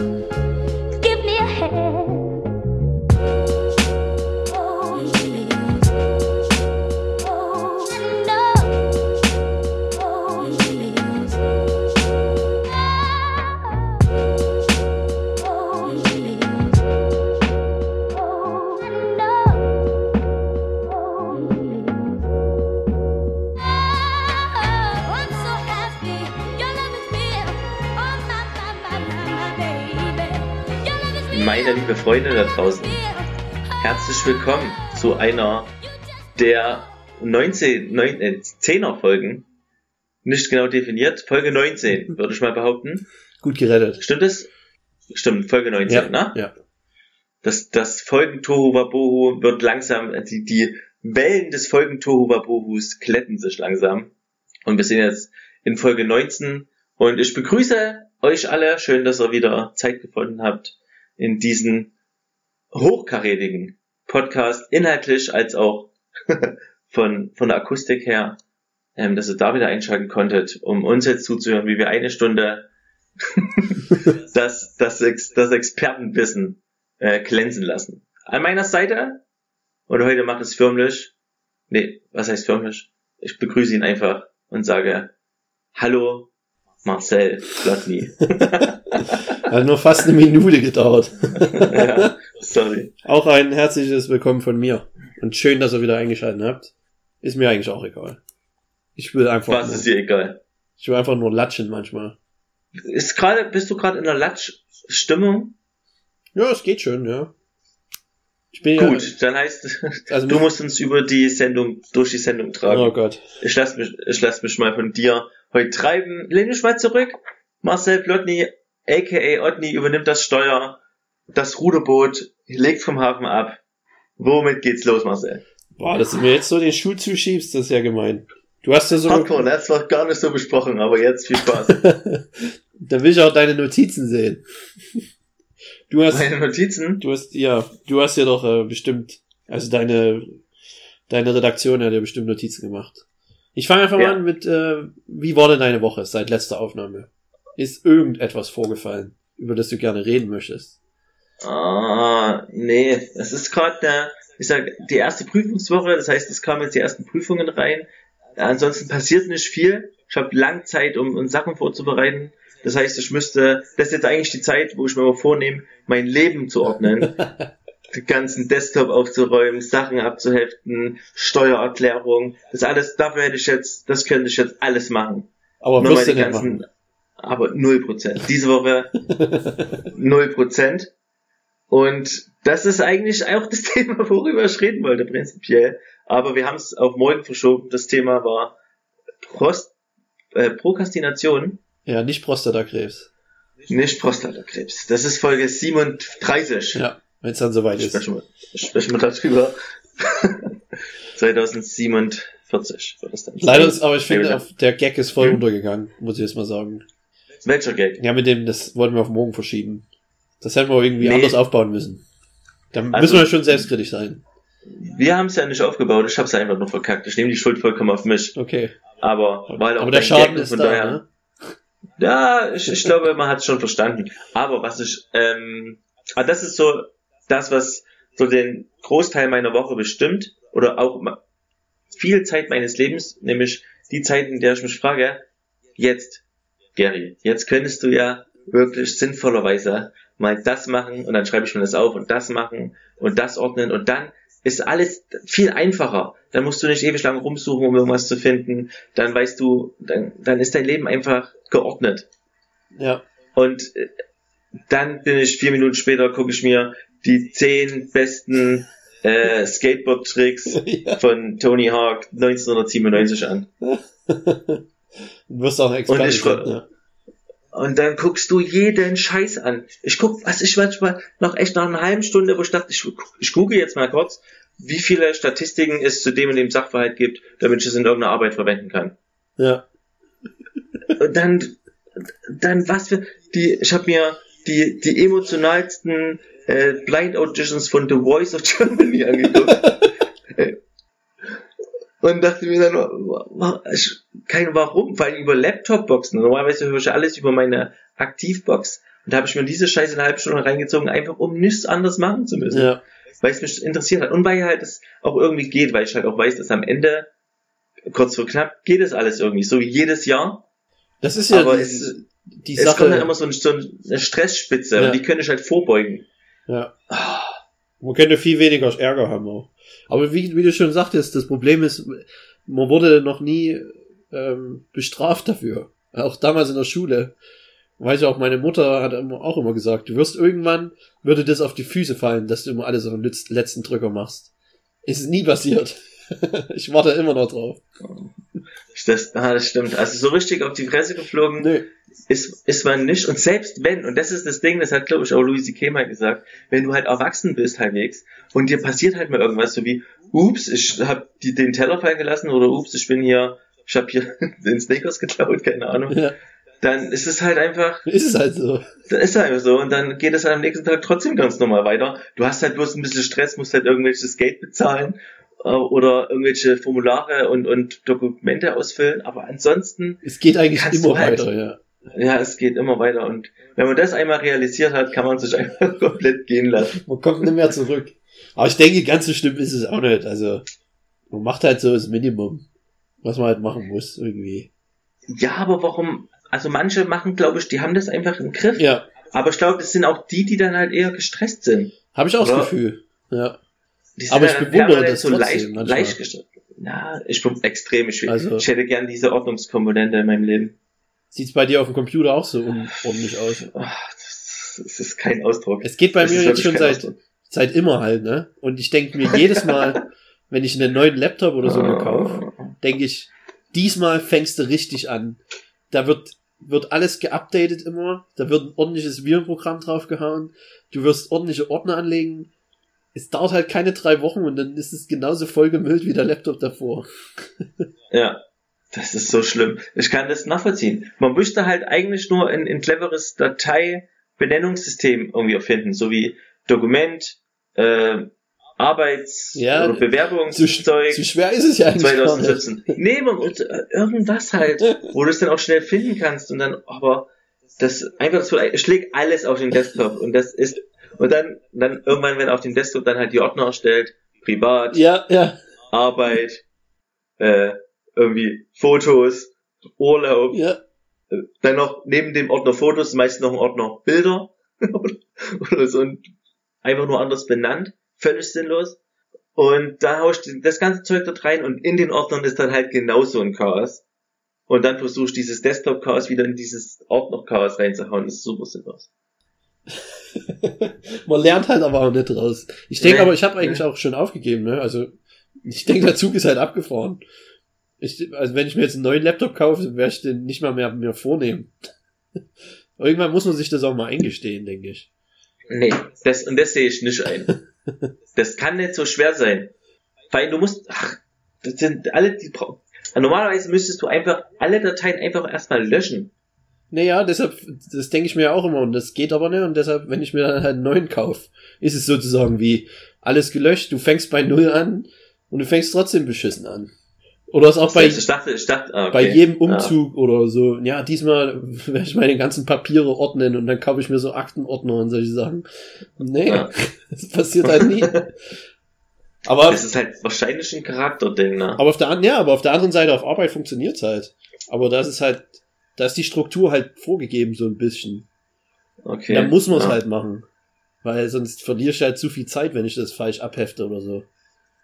Thank you. Freunde da draußen, herzlich willkommen zu einer der 19, 9, äh, 10er Folgen. Nicht genau definiert, Folge 19, würde ich mal behaupten. Gut gerettet. Stimmt es? Stimmt, Folge 19, Ja, ne? ja. Das, das Folgen Tohu Wabohu wird langsam, äh, die, die Wellen des Folgen Tohu Wabohus kletten sich langsam. Und wir sind jetzt in Folge 19 und ich begrüße euch alle. Schön, dass ihr wieder Zeit gefunden habt in diesen hochkarätigen Podcast, inhaltlich als auch von, von der Akustik her, ähm, dass ihr da wieder einschalten konntet, um uns jetzt zuzuhören, wie wir eine Stunde das, das, das Expertenwissen äh, glänzen lassen. An meiner Seite, und heute macht es förmlich, nee, was heißt förmlich? Ich begrüße ihn einfach und sage, hallo, Marcel Plotny. Hat nur fast eine Minute gedauert. ja, sorry. Auch ein herzliches Willkommen von mir. Und schön, dass ihr wieder eingeschaltet habt. Ist mir eigentlich auch egal. Ich will einfach, Was ist dir egal? ich will einfach nur latschen manchmal. Ist gerade, bist du gerade in der Latsch-Stimmung? Ja, es geht schon, ja. Ich bin Gut, dann heißt, ja, also du musst uns über die Sendung, durch die Sendung tragen. Oh Gott. Ich lass mich, ich lass mich mal von dir heute treiben. Lehn dich mal zurück. Marcel Plotny, aka Otni, übernimmt das Steuer. Das Ruderboot legt vom Hafen ab. Womit geht's los, Marcel? Boah, dass du mir jetzt so den Schuh zuschiebst, das ist ja gemein. Du hast ja so, Hardcore, das war gar nicht so besprochen, aber jetzt viel Spaß. da will ich auch deine Notizen sehen. Du hast, Meine Notizen? du hast, ja, du hast ja doch äh, bestimmt, also deine, deine Redaktion hat ja bestimmt Notizen gemacht. Ich fange einfach Ja. mal an mit, äh, wie war denn deine Woche seit letzter Aufnahme? Ist irgendetwas vorgefallen, über das du gerne reden möchtest? Ah, nee, es ist gerade der, ich sag, die erste Prüfungswoche, das heißt, es kamen jetzt die ersten Prüfungen rein. Ansonsten passiert nicht viel. Ich habe lang Zeit, um, um Sachen vorzubereiten. Das heißt, ich müsste, das ist jetzt eigentlich die Zeit, wo ich mir mal vornehme, mein Leben zu ordnen. den ganzen Desktop aufzuräumen, Sachen abzuheften, Steuererklärung, das alles, dafür hätte ich jetzt, das könnte ich jetzt alles machen. Aber Nur meine nicht machen. ganzen, aber null Prozent. Diese Woche null Prozent. Und das ist eigentlich auch das Thema, worüber ich reden wollte, prinzipiell. Aber wir haben es auf morgen verschoben. Das Thema war Prost, äh, Prokrastination, Ja, nicht Prostatakrebs. nicht Prostatakrebs. Das ist Folge 37. Ja, wenn es dann soweit ist. Sprechen wir, sprechen wir darüber. 2047 wird das dann. Leider ist, aber ich finde, auf, der Gag ist voll Hm. untergegangen, muss ich jetzt mal sagen. Welcher Gag? Ja, mit dem, das wollten wir auf morgen verschieben. Das hätten wir irgendwie Nee. anders aufbauen müssen. Da Also- müssen wir schon selbstkritisch sein. Wir haben es ja nicht aufgebaut, ich habe es einfach nur verkackt. Ich nehme die Schuld vollkommen auf mich. Okay. Aber weil auch Aber der Schaden Gag ist von da, daher- ne? Ja, ich, ich glaube, man hat es schon verstanden. Aber was ich, ähm, ah, das ist so das, was so den Großteil meiner Woche bestimmt oder auch viel Zeit meines Lebens, nämlich die Zeit, in der ich mich frage, jetzt, Gary, jetzt könntest du ja wirklich sinnvollerweise mal das machen und dann schreibe ich mir das auf und das machen und das ordnen und dann ist alles viel einfacher. Dann musst du nicht ewig lang rumsuchen, um irgendwas zu finden. Dann weißt du, dann, dann ist dein Leben einfach geordnet. Ja. Und äh, dann bin ich vier Minuten später, gucke ich mir die zehn besten äh, Skateboard-Tricks ja. von Tony Hawk 1997 an. Du wirst auch Experte. Und ich ne? Und dann guckst du jeden Scheiß an. Ich guck, was ich manchmal noch echt nach einer halben Stunde, wo ich dachte, ich, ich google jetzt mal kurz, wie viele Statistiken es zu dem und dem Sachverhalt gibt, damit ich es in irgendeiner Arbeit verwenden kann. Ja. Und dann, dann was für die, ich habe mir die die emotionalsten äh, Blind Auditions von The Voice of Germany angeguckt. Und dachte mir dann, kein Warum, vor allem über Laptop-Boxen. Normalerweise höre ich alles über meine Aktivbox. Und da habe ich mir diese Scheiße eine halbe Stunde reingezogen, einfach um nichts anderes machen zu müssen. Ja. Weil es mich interessiert hat. Und weil halt es auch irgendwie geht, weil ich halt auch weiß, dass am Ende, kurz vor knapp, geht es alles irgendwie. So wie jedes Jahr. Das ist ja Aber die, es, die es kommt dann Sache. immer so, ein, so eine Stressspitze Ja. und die könnte ich halt vorbeugen. Ja. Man könnte viel weniger Ärger haben auch. Aber wie, wie du schon sagtest, das Problem ist, man wurde noch nie ähm, bestraft dafür. Auch damals in der Schule. Weiß ich auch, meine Mutter hat auch immer gesagt, du wirst irgendwann, würde das auf die Füße fallen, dass du immer alles auf den letz- letzten Drücker machst. Ist nie passiert. ich warte immer noch drauf. Das, ah, das stimmt. Also so richtig auf die Fresse geflogen Nee. ist, ist man nicht. Und selbst wenn, und das ist das Ding, das hat glaube ich auch Louis C.K. mal gesagt, wenn du halt erwachsen bist halbwegs und dir passiert halt mal irgendwas, so wie, ups, ich hab die, den Teller fallen gelassen oder ups, ich bin hier, ich hab hier den Snickers geklaut, keine Ahnung, Ja, dann ist es halt einfach, ist es halt so. dann ist es einfach so und dann geht es halt am nächsten Tag trotzdem ganz normal weiter. Du hast halt bloß ein bisschen Stress, musst halt irgendwelches Geld bezahlen oder irgendwelche Formulare und, und Dokumente ausfüllen, aber ansonsten Es geht eigentlich immer halt- weiter, ja. Ja, es geht immer weiter und wenn man das einmal realisiert hat, kann man sich einfach komplett gehen lassen. Man kommt nicht mehr zurück. Aber ich denke, ganz so schlimm ist es auch nicht. Also, man macht halt so das Minimum, was man halt machen muss, irgendwie. Ja, aber warum? Also manche machen, glaube ich, die haben das einfach im Griff. Ja, Aber ich glaube, es sind auch die, die dann halt eher gestresst sind. habe ich auch Ja. das Gefühl. Ja. Die Aber ich bewundere das so trotzdem leicht, leicht. Ja, ich bin extrem. Ich, Also- ich hätte gern diese Ordnungskomponente in meinem Leben. Sieht's bei dir auf dem Computer auch so unordentlich aus? Das, das ist kein Ausdruck. Es geht bei Das mir jetzt schon seit, Ausdruck. seit immer halt, ne? Und ich denke mir jedes Mal, wenn ich einen neuen Laptop oder so kaufe, denke ich, diesmal fängst du richtig an. Da wird, wird alles geupdatet immer, da wird ein ordentliches Virenprogramm draufgehauen, du wirst ordentliche Ordner anlegen. Es dauert halt keine drei Wochen und dann ist es genauso vollgemüllt wie der Laptop davor. Ja, das ist so schlimm. Ich kann das nachvollziehen. Man müsste halt eigentlich nur ein, ein cleveres Datei-Benennungssystem irgendwie erfinden, so wie Dokument, äh, Arbeits- Ja, oder Zu, Bewerbungszeug. zu schwer ist es ja eigentlich gar nicht. 2017. Nee, man muss äh, irgendwas halt, wo du es dann auch schnell finden kannst und dann, aber das einfach so, ich leg alles auf den Desktop und das ist, und dann, dann irgendwann, wenn auf dem Desktop dann halt die Ordner erstellt, privat, Ja, ja. Arbeit, äh, irgendwie Fotos, Urlaub, Ja, äh, dann noch neben dem Ordner Fotos meist noch ein Ordner Bilder oder, so und einfach nur anders benannt, völlig sinnlos. Und da hau ich die- das ganze Zeug dort rein und in den Ordnern ist dann halt genauso ein Chaos. Und dann versuche ich dieses Desktop-Chaos wieder in dieses Ordner-Chaos reinzuhauen. Das ist super sinnlos. Man lernt halt aber auch nicht draus. Ich denke aber, ich habe eigentlich auch schon aufgegeben, ne? Also, ich denke, der Zug ist halt abgefahren. Ich, also, wenn ich mir jetzt einen neuen Laptop kaufe, werde ich den nicht mal mehr mir vornehmen. Irgendwann muss man sich das auch mal eingestehen, denke ich. Nee, das, und das sehe ich nicht ein. Das kann nicht so schwer sein. Weil du musst, ach, das sind alle, die Normalerweise müsstest du einfach alle Dateien einfach erstmal löschen. Naja, deshalb, das denke ich mir auch immer und das geht aber nicht und deshalb, wenn ich mir dann halt einen neuen kaufe, ist es sozusagen wie alles gelöscht, du fängst bei Null an und du fängst trotzdem beschissen an. Oder ist auch bei, ich dachte, ich dachte, ah, okay. bei jedem Umzug oder so, ja, diesmal werde ich meine ganzen Papiere ordnen und dann kaufe ich mir so Aktenordner und solche Sachen. Nee, Ja. das passiert halt nie. Ja. Aber, Das ist halt wahrscheinlich ein Charakterding, ne? aber auf der anderen, ja, aber auf der anderen Seite auf Arbeit funktioniert's halt. Aber das ist halt, da ist die Struktur halt vorgegeben so ein bisschen. Okay. Dann muss man es ja. halt machen. Weil sonst verliere ich halt zu viel Zeit, wenn ich das falsch abhefte oder so.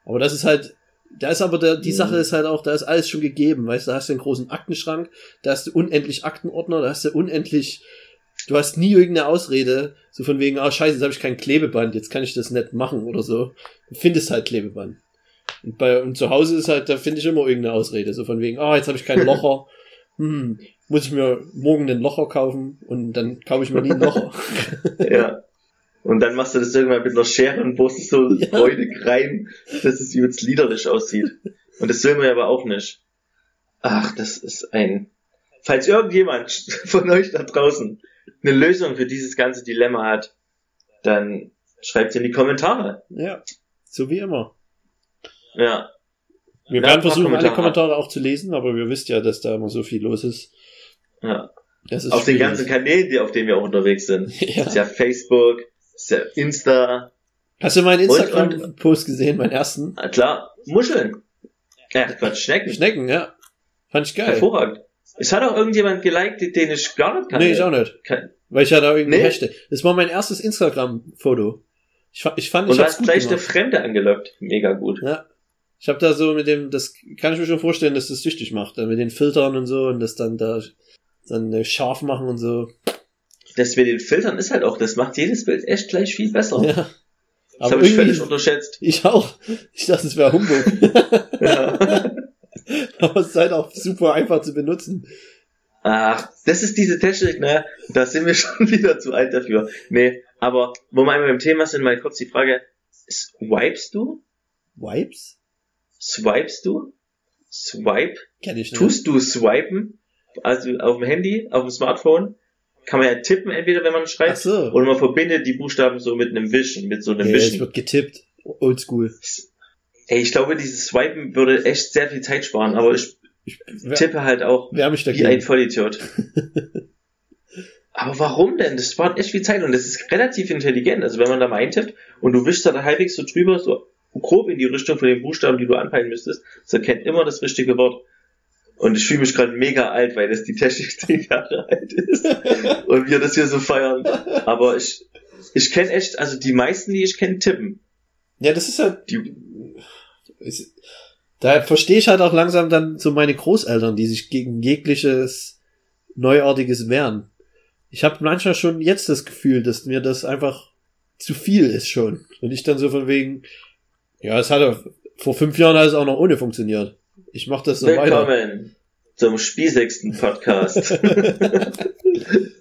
Aber das ist halt, da ist aber der, die Mhm. Sache ist halt auch, da ist alles schon gegeben, weißt du, da hast du einen großen Aktenschrank, da hast du unendlich Aktenordner, da hast du unendlich, du hast nie irgendeine Ausrede, so von wegen, ah scheiße, jetzt habe ich kein Klebeband, jetzt kann ich das nicht machen oder so. Du findest halt Klebeband. Und bei und zu Hause ist halt, da finde ich immer irgendeine Ausrede, so von wegen, ah, jetzt habe ich kein Locher, hm, muss ich mir morgen einen Locher kaufen und dann kaufe ich mir nie einen Locher. Ja. Und dann machst du das irgendwann mit einer Schere und bohrst so Ja. freudig rein, dass es übelst liederlich aussieht. Und das will man ja aber auch nicht. Ach, das ist ein... Falls irgendjemand von euch da draußen eine Lösung für dieses ganze Dilemma hat, dann schreibt in die Kommentare. Ja, so wie immer. Ja. Wir Ja, werden versuchen, alle Kommentare. Kommentare auch zu lesen, aber wir wisst ja, dass da immer so viel los ist. Ja. Das ist auf den schwierig. ganzen Kanälen, die, auf denen wir auch unterwegs sind. Ja. Ist ja Facebook, ist ja Insta, Hast du meinen Und- Instagram-Post gesehen, meinen ersten? na klar, Muscheln. Ja, Quatsch, Schnecken. Schnecken, ja. Fand ich geil. Hervorragend. Es hat auch irgendjemand geliked, den ich gar nicht kannte. Nee, ich auch nicht. Kein- Weil ich ja da irgendwie Nee. Hashtag. Das war mein erstes Instagram-Foto. Ich, ich fand, Und ich du hab's hast gleich der gemacht. Fremde angelockt. Mega gut. Ja. Ich habe da so mit dem, das kann ich mir schon vorstellen, dass das süchtig macht. Mit den Filtern und so und das dann da dann äh, scharf machen und so. Das mit den Filtern ist halt auch, das macht jedes Bild echt gleich viel besser. Ja. Das habe ich völlig unterschätzt. ich auch. Ich dachte, es wäre Humbug. Ja. Aber es ist halt auch super einfach zu benutzen. Ach, das ist diese Technik, ne? Da sind wir schon wieder zu alt dafür. Nee, aber wo wir einmal beim Thema sind, mal kurz die Frage, swipest du? Wipes? Swipest du? Swipe? Kenn ich nicht. Tust du swipen? Also auf dem Handy, auf dem Smartphone? Kann man ja tippen, entweder wenn man schreibt, so. oder man verbindet die Buchstaben so mit einem Wischen, mit so einem es Wischen. wird getippt. Oldschool. Ey, ich glaube, dieses Swipen würde echt sehr viel Zeit sparen, aber ich Ich tippe halt auch wie ein. Vollidiot. Aber warum denn? Das spart echt viel Zeit und das ist relativ intelligent. Also wenn man da mal eintippt und du wischst da halbwegs so drüber, so grob in die Richtung von den Buchstaben, die du anpeilen müsstest, das erkennt immer das richtige Wort. Und ich fühle mich gerade mega alt, weil das die Technik zehn Jahre alt ist und wir das hier so feiern. Aber ich, ich kenne echt, also die meisten, die ich kenne, tippen. Ja, das ist halt. Die, Es, da verstehe ich halt auch langsam dann so meine Großeltern, die sich gegen jegliches Neuartiges wehren. Ich habe manchmal schon jetzt das Gefühl, dass mir das einfach zu viel ist schon. Und ich dann so von wegen, ja, es hat vor fünf Jahren hat es auch noch ohne funktioniert. Ich mach das so weiter. willkommen zum spießigsten Podcast.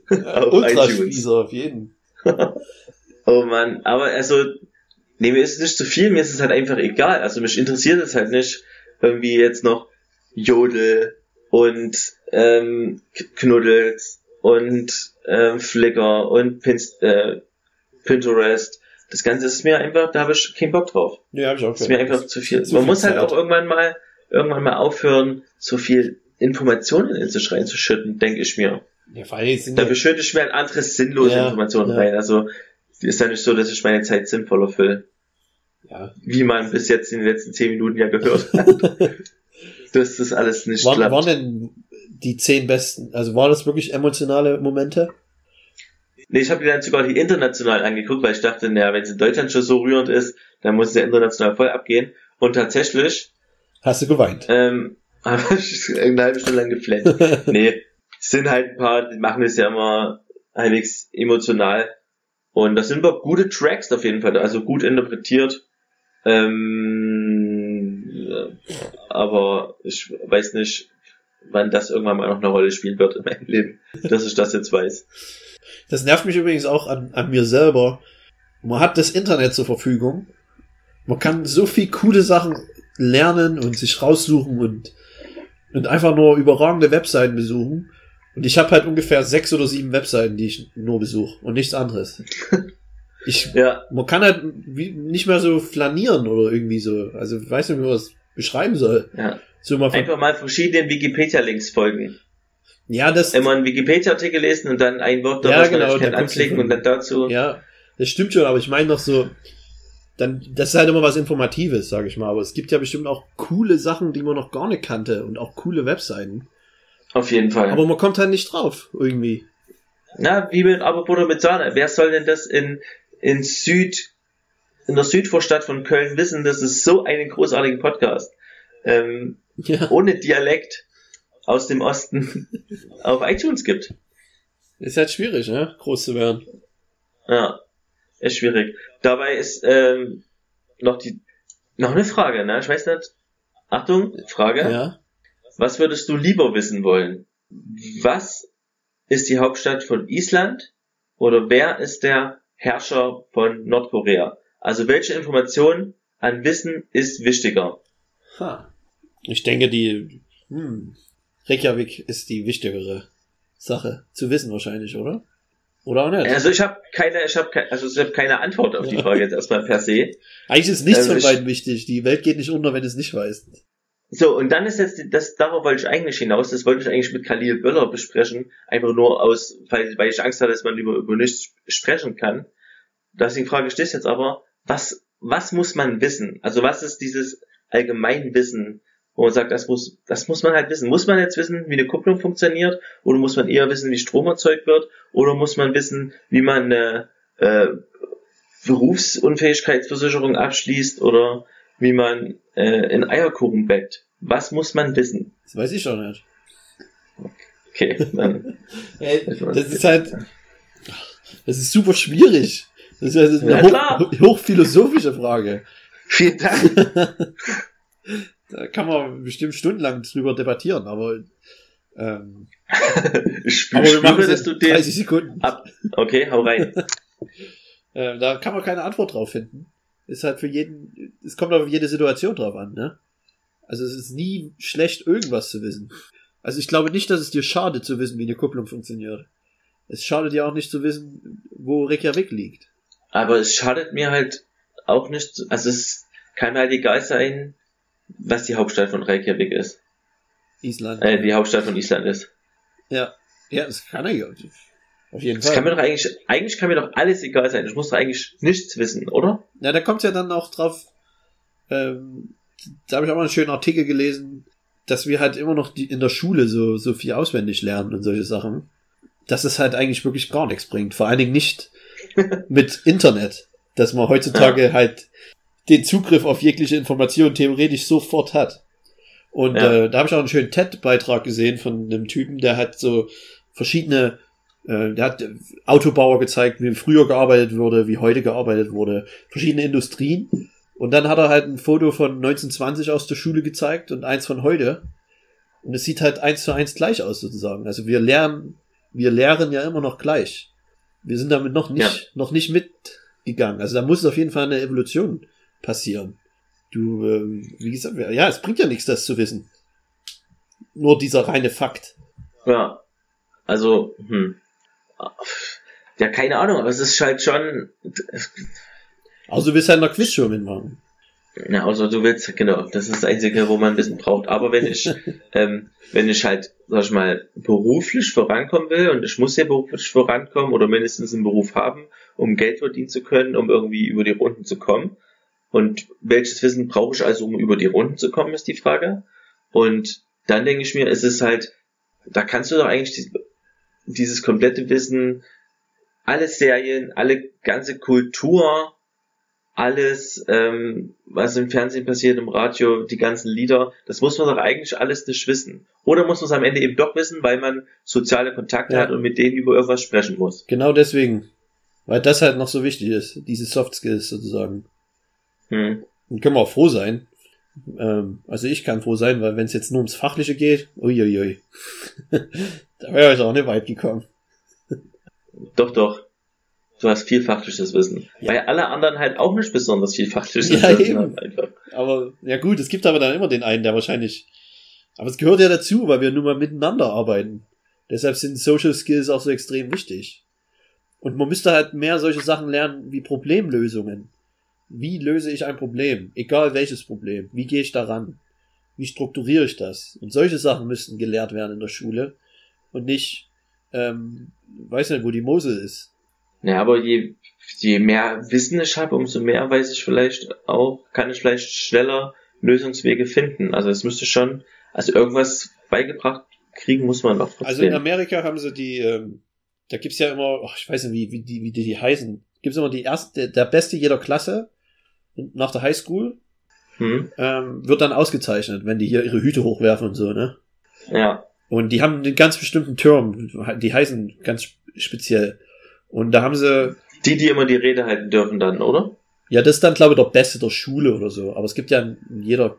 auf Ultra. Spießer auf jeden. Oh man, aber also, nee, mir ist es nicht zu viel, mir ist es halt einfach egal. Also mich interessiert es halt nicht irgendwie jetzt noch Jodel und ähm, Knuddels und ähm, Flickr und Pinst, äh, Pinterest. Das Ganze ist mir einfach, da habe ich keinen Bock drauf. Ja, hab ich auch Das ist mir einfach zu viel. Zu Man viel muss halt Zeit. auch irgendwann mal, irgendwann mal aufhören, so viel Informationen in sich reinzuschütten, denke ich mir. Ja, vor allem sind Da beschütte ich mir halt andere sinnlose Ja, Informationen ja. rein. Also ist ja nicht so, dass ich meine Zeit sinnvoller fülle, ja. wie man bis jetzt in den letzten zehn Minuten ja gehört hat. dass das alles nicht Waren, klappt. waren denn die zehn besten, also waren das wirklich emotionale Momente? Nee, ich habe mir dann sogar die international angeguckt, weil ich dachte, naja, wenn es in Deutschland schon so rührend ist, dann muss es ja international voll abgehen. Und tatsächlich, Hast du geweint? ähm, habe ich eine halbe Stunde lang geflennt. nee, es sind halt ein paar, die machen es ja immer halbwegs emotional. Und das sind doch gute Tracks auf jeden Fall, also gut interpretiert. Ähm, aber ich weiß nicht, wann das irgendwann mal noch eine Rolle spielen wird in meinem Leben, dass ich das jetzt weiß. Das nervt mich übrigens auch an, an mir selber. Man hat das Internet zur Verfügung. Man kann so viel coole Sachen lernen und sich raussuchen und, und einfach nur überragende Webseiten besuchen. Und ich habe halt ungefähr sechs oder sieben Webseiten, die ich nur besuche und nichts anderes. Ich, Ja, man kann halt wie, nicht mehr so flanieren oder irgendwie so. Also ich weiß nicht, wie man das beschreiben soll. ja. So mal Einfach mal verschiedenen Wikipedia-Links folgen. Ja, das, Immer einen Wikipedia-Artikel lesen und dann ein Wort, Ja, man genau, nicht du anklicken und dann dazu. Ja, das stimmt schon, aber ich meine doch so, dann, das ist halt immer was Informatives, sage ich mal. Aber es gibt ja bestimmt auch coole Sachen, die man noch gar nicht kannte und auch coole Webseiten. Auf jeden Fall. Aber man kommt halt nicht drauf, irgendwie. Na, wie mit Aberbutter mit Sahne. Wer soll denn das in, in Süd, in der Südvorstadt von Köln wissen, dass es so einen großartigen Podcast ähm, Ja, ohne Dialekt aus dem Osten auf iTunes gibt? ist halt schwierig, ne? Groß zu werden. Ja, ist schwierig. Dabei ist ähm, noch die noch eine Frage, ne? Ich weiß nicht. Achtung, Frage. Ja. Was würdest du lieber wissen wollen? Was ist die Hauptstadt von Island oder wer ist der Herrscher von Nordkorea? Also welche Information an Wissen ist wichtiger? Ha. Ich denke, die hm, Reykjavik ist die wichtigere Sache zu wissen wahrscheinlich, oder? Oder auch nicht? Also ich habe keine, ich habe keine, also ich habe keine Antwort auf die Frage jetzt erstmal per se. Eigentlich ist nichts also von beiden wichtig. Die Welt geht nicht unter, wenn du es nicht weißt. So, und dann ist jetzt, das, darauf wollte ich eigentlich hinaus, das wollte ich eigentlich mit Khalil Böller besprechen, einfach nur aus, weil, weil ich Angst hatte, dass man über, über nichts sprechen kann. Deswegen frage ich dich jetzt aber, was, was muss man wissen? Also was ist dieses Allgemeinwissen, wo man sagt, das muss, das muss man halt wissen. Muss man jetzt wissen, wie eine Kupplung funktioniert, oder muss man eher wissen, wie Strom erzeugt wird, oder muss man wissen, wie man eine äh, Berufsunfähigkeitsversicherung abschließt, oder wie man äh, in Eierkuchen backt? Was muss man wissen? Das weiß ich doch nicht. Okay, dann, Ey, das ist halt, das ist super schwierig. Das ist Ja, eine hoch, hochphilosophische Frage. vielen Dank. Da kann man bestimmt stundenlang drüber debattieren, aber, ähm, Ich spüre, aber wir machen spüre es dass du den... 30 Sekunden. Ab. Okay, hau rein. Äh, da kann man keine Antwort drauf finden. Ist halt für jeden, es kommt auf jede Situation drauf an, ne? Also es ist nie schlecht, irgendwas zu wissen. Also ich glaube nicht, dass es dir schadet zu wissen, wie eine Kupplung funktioniert. Es schadet dir auch nicht zu wissen, wo Reykjavik liegt. Aber es schadet mir halt auch nicht, also es kann mir halt egal sein, was die Hauptstadt von Reykjavik ist. Island. Äh, die Hauptstadt von Island ist. Ja. Ja, das kann er ja. Auf jeden Das kann mir Fall. doch eigentlich, eigentlich kann mir doch alles egal sein. Ich muss doch eigentlich nichts wissen, oder? Ja, da kommt ja dann auch drauf, ähm, da habe ich auch mal einen schönen Artikel gelesen, dass wir halt immer noch die, in der Schule so, so viel auswendig lernen und solche Sachen. Dass es halt eigentlich wirklich gar nichts bringt. Vor allen Dingen nicht mit Internet. Dass man heutzutage halt den Zugriff auf jegliche Information theoretisch sofort hat. Und Ja. äh, da habe ich auch einen schönen TED-Beitrag gesehen von einem Typen, der hat so verschiedene, äh, der hat Autobauer gezeigt, wie früher gearbeitet wurde, wie heute gearbeitet wurde, verschiedene Industrien. Und dann hat er halt ein Foto von 1920 aus der Schule gezeigt und eins von heute. Und es sieht halt eins zu eins gleich aus sozusagen. Also wir lernen, wir lehren ja immer noch gleich. Wir sind damit noch nicht, Ja. noch nicht mitgegangen. Also da muss auf jeden Fall eine Evolution passieren. Du, ähm, wie gesagt, ja, es bringt ja nichts, das zu wissen. Nur dieser reine Fakt. Ja. Also, hm. Ja, keine Ahnung, aber es ist halt schon, Also du willst halt in der Quizshow mitmachen. Ja, also du willst, genau, das ist das Einzige, wo man Wissen braucht. Aber wenn ich, ähm, wenn ich halt, sag ich mal, beruflich vorankommen will und ich muss ja beruflich vorankommen oder mindestens einen Beruf haben, um Geld verdienen zu können, um irgendwie über die Runden zu kommen. Und welches Wissen brauche ich also, um über die Runden zu kommen, ist die Frage. Und dann denke ich mir, es ist halt, da kannst du doch eigentlich die, dieses komplette Wissen, alle Serien, alle ganze Kultur, alles, ähm, was im Fernsehen passiert, im Radio, die ganzen Lieder, das muss man doch eigentlich alles nicht wissen. Oder muss man es am Ende eben doch wissen, weil man soziale Kontakte Ja. hat und mit denen über irgendwas sprechen muss. Genau deswegen. Weil das halt noch so wichtig ist. Diese Soft Skills sozusagen. Hm. Und können wir auch froh sein. Ähm, also ich kann froh sein, weil wenn es jetzt nur ums Fachliche geht, uiuiui. da wäre ich auch nicht weit gekommen. Doch, doch. Du hast viel fachliches Wissen. Ja. Weil alle anderen halt auch nicht besonders viel fachliches Ja, Wissen eben. haben einfach. Aber ja gut, es gibt aber dann immer den einen, der wahrscheinlich. Aber es gehört ja dazu, weil wir nun mal miteinander arbeiten. Deshalb sind Social Skills auch so extrem wichtig. Und man müsste halt mehr solche Sachen lernen wie Problemlösungen. Wie löse ich ein Problem? Egal welches Problem. Wie gehe ich daran? Wie strukturiere ich das? Und solche Sachen müssten gelehrt werden in der Schule. Und nicht, ähm, weiß nicht, wo die Mosel ist. Ja, aber je, je mehr Wissen ich habe, umso mehr weiß ich vielleicht auch, kann ich vielleicht schneller Lösungswege finden. Also es müsste schon, also irgendwas beigebracht kriegen muss man doch trotzdem. Also in Amerika haben sie die, ähm, da gibt's ja immer, ach, ich weiß nicht, wie, wie, die, wie die, die heißen. Gibt's immer die erste, der Beste jeder Klasse nach der Highschool hm? ähm, wird dann ausgezeichnet, wenn die hier ihre Hüte hochwerfen und so, ne? Ja, Und die haben einen ganz bestimmten Term, die heißen ganz speziell. Und da haben sie, die, die immer die Rede halten dürfen dann, oder? ja, das ist dann, glaube ich, der Beste der Schule oder so. Aber es gibt ja in jeder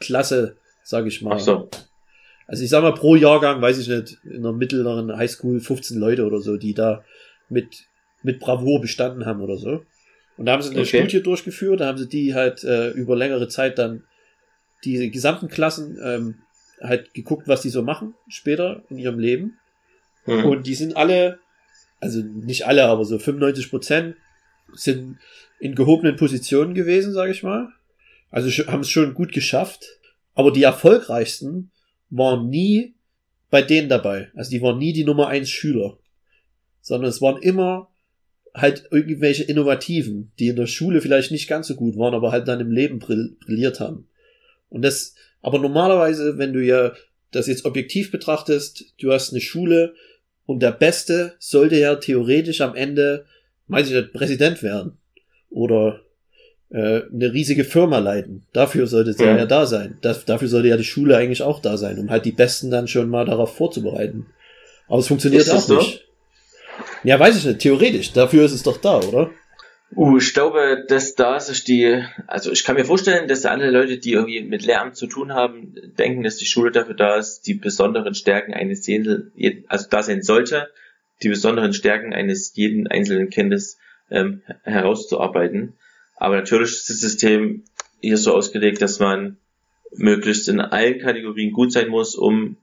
Klasse, sage ich mal. Ach so. Also ich sag mal, pro Jahrgang, weiß ich nicht, in der mittleren Highschool 15 Leute oder so, die da mit, mit Bravour bestanden haben oder so. Und da haben sie eine Okay. Studie durchgeführt, da haben sie die halt äh, über längere Zeit dann die gesamten Klassen ähm, halt geguckt, was die so machen später in ihrem Leben. Hm. Und die sind alle, also nicht alle, aber so 95 Prozent sind in gehobenen Positionen gewesen, sage ich mal. Also haben es schon gut geschafft. Aber die erfolgreichsten waren nie bei denen dabei. Also die waren nie die Nummer eins Schüler. Sondern es waren immer halt irgendwelche Innovativen, die in der Schule vielleicht nicht ganz so gut waren, aber halt dann im Leben brill brilliert haben. Und das, aber normalerweise, wenn du ja das jetzt objektiv betrachtest, du hast eine Schule und der Beste sollte ja theoretisch am Ende, weiß ich nicht, Präsident werden. Oder äh, eine riesige Firma leiten. Dafür sollte der Mhm. ja da sein. Das, dafür sollte ja die Schule eigentlich auch da sein, um halt die Besten dann schon mal darauf vorzubereiten. Aber es funktioniert auch so? nicht. Ja, weiß ich nicht. Theoretisch. Dafür ist es doch da, oder? Uh, ich glaube, dass da sich die, also ich kann mir vorstellen, dass alle Leute, die irgendwie mit Lehramt zu tun haben, denken, dass die Schule dafür da ist, die besonderen Stärken eines jeden, also da sein sollte, die besonderen Stärken eines jeden einzelnen Kindes ähm, herauszuarbeiten. Aber natürlich ist das System hier so ausgelegt, dass man möglichst in allen Kategorien gut sein muss, um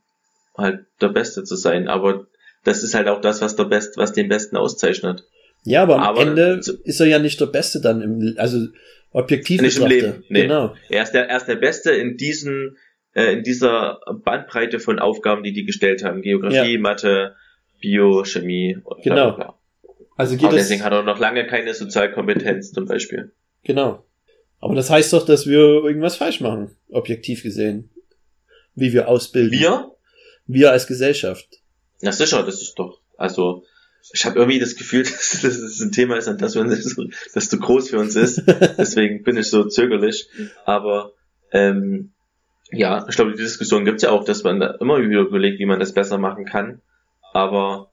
halt der Beste zu sein. Aber das ist halt auch das, was der Best, was den Besten auszeichnet. Ja, aber am Aber- Ende ist er ja nicht der Beste dann im, also objektiv Nicht im. Leben, nee. Genau. Er ist der, er ist der Beste in diesen, äh, in dieser Bandbreite von Aufgaben, die die gestellt haben. Geografie, Mathe, Bio, Chemie. und Genau. bla, bla. Also geht Aber es, deswegen hat er noch lange keine Sozialkompetenz zum Beispiel. genau. Aber das heißt doch, dass wir irgendwas falsch machen, objektiv gesehen. Wie wir ausbilden. Wir? Wir als Gesellschaft. Na sicher, das ist doch, also, ich habe irgendwie das Gefühl, dass das ein Thema ist, an das, wir uns, das zu groß für uns ist. Deswegen bin ich so zögerlich. Aber ähm, ja, ich glaube, die Diskussion gibt's ja auch, dass man da immer wieder überlegt, wie man das besser machen kann. Aber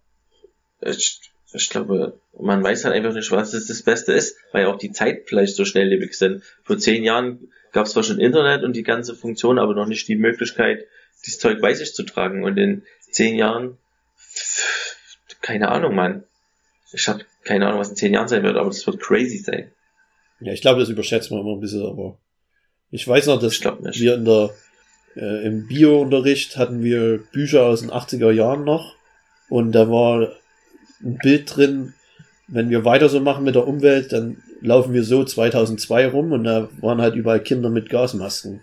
ich, ich glaube, man weiß halt einfach nicht, was das, das Beste ist, weil auch die Zeit vielleicht so schnelllebig sind. Vor zehn Jahren gab's zwar schon Internet und die ganze Funktion, aber noch nicht die Möglichkeit, dieses Zeug bei sich zu tragen. Und in zehn Jahren, keine Ahnung, Mann. Ich habe keine Ahnung, was in zehn Jahren sein wird, aber das wird crazy sein. Ja, ich glaube, das überschätzen wir immer ein bisschen, aber ich weiß noch, dass wir in der äh, im Bio-Unterricht hatten wir Bücher aus den 80er Jahren noch und da war ein Bild drin, wenn wir weiter so machen mit der Umwelt, dann laufen wir so 2002 rum und da waren halt überall Kinder mit Gasmasken.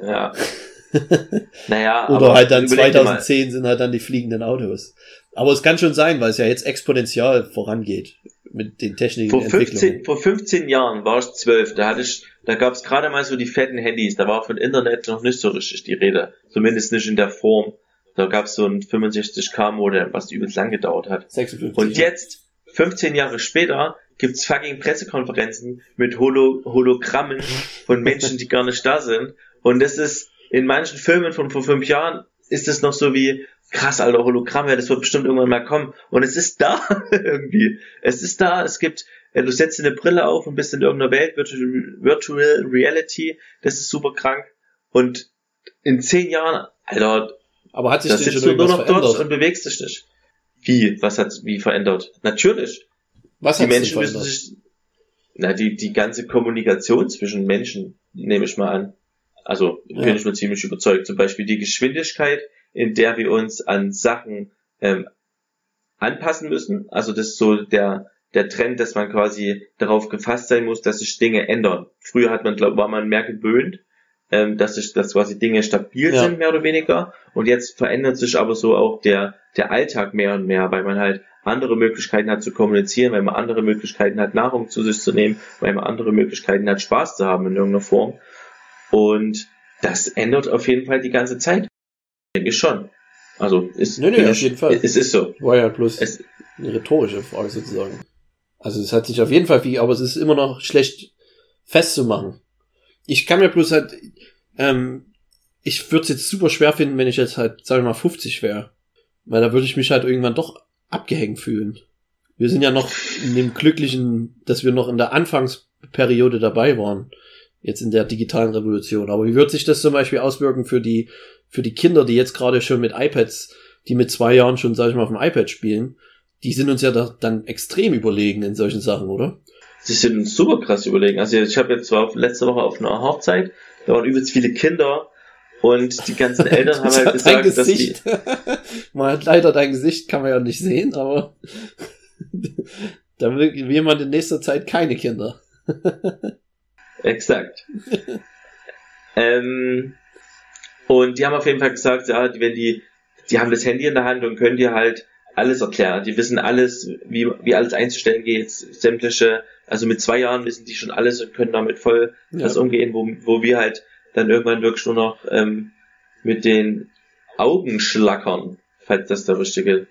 Ja. naja, Oder halt dann überleg dir mal, 2010 sind halt dann die fliegenden Autos. Aber es kann schon sein, weil es ja jetzt exponentiell vorangeht mit den technischen Vor Entwicklungen. 15, vor 15 Jahren war ich 12, da hatte ich, da gab es gerade mal so die fetten Handys, da war von Internet noch nicht so richtig die Rede. Zumindest nicht in der Form. Da gab es so ein 65k Modem, was übelst lang gedauert hat. 56. Und jetzt, 15 Jahre später, gibt's fucking Pressekonferenzen mit Holo Hologrammen von Menschen, die gar nicht da sind. Und das ist in manchen Filmen von vor fünf Jahren ist es noch so wie krass, alter Hologramme, das wird bestimmt irgendwann mal kommen. Und es ist da irgendwie. Es ist da, es gibt, äh, du setzt dir eine Brille auf und bist in irgendeiner Welt, Virtual, Virtual Reality, das ist super krank. Und in zehn Jahren, Alter, Aber hat sich da denn sitzt du nur noch dort verändert? und bewegst dich nicht. Wie? Was hat wie verändert? Natürlich. Was Die hat sich Menschen müssen verändert? sich, na, die, die ganze Kommunikation zwischen Menschen, nehme ich mal an. Also, bin Ja. ich mir ziemlich überzeugt. Zum Beispiel die Geschwindigkeit, in der wir uns an Sachen, ähm, anpassen müssen. Also, das ist so der, der Trend, dass man quasi darauf gefasst sein muss, dass sich Dinge ändern. Früher hat man, glaub, war man mehr gewöhnt, ähm, dass sich, dass quasi Dinge stabil Ja. sind, mehr oder weniger. Und jetzt verändert sich aber so auch der, der Alltag mehr und mehr, weil man halt andere Möglichkeiten hat zu kommunizieren, weil man andere Möglichkeiten hat, Nahrung zu sich zu nehmen, weil man andere Möglichkeiten hat, Spaß zu haben in irgendeiner Form. Und das ändert auf jeden Fall die ganze Zeit. Denke ich schon. Also, ist, nee, bin auf ich- jeden Fall. Es ist so. War ja bloß Es, eine rhetorische Frage sozusagen. Also es hat sich auf jeden Fall wie, aber es ist immer noch schlecht festzumachen. Ich kann mir bloß halt, ähm, ich würde es jetzt super schwer finden, wenn ich jetzt halt, sagen wir mal, 50 wäre. Weil da würde ich mich halt irgendwann doch abgehängt fühlen. Wir sind ja noch in dem glücklichen, dass wir noch in der Anfangsperiode dabei waren. Jetzt in der digitalen Revolution. Aber wie wird sich das zum Beispiel auswirken für die, für die Kinder, die jetzt gerade schon mit iPads, die mit zwei Jahren schon, sag ich mal, auf dem iPad spielen? Die sind uns ja da, dann extrem überlegen in solchen Sachen, oder? sie sind uns super krass überlegen. Also, ich habe jetzt zwar letzte Woche auf einer Hochzeit, da waren übelst viele Kinder und die ganzen Eltern haben halt dein gesagt, dass die, Gesicht. man hat leider dein Gesicht, kann man ja nicht sehen, aber da will jemand in nächster Zeit keine Kinder. Exakt. ähm, Und die haben auf jeden Fall gesagt, ja, wenn die, die haben das Handy in der Hand und können dir halt alles erklären. Die wissen alles, wie, wie alles einzustellen geht, sämtliche, also mit zwei Jahren wissen die schon alles und können damit voll Ja. das umgehen, wo, wo wir halt dann irgendwann wirklich nur noch ähm, mit den Augen schlackern, falls das der richtige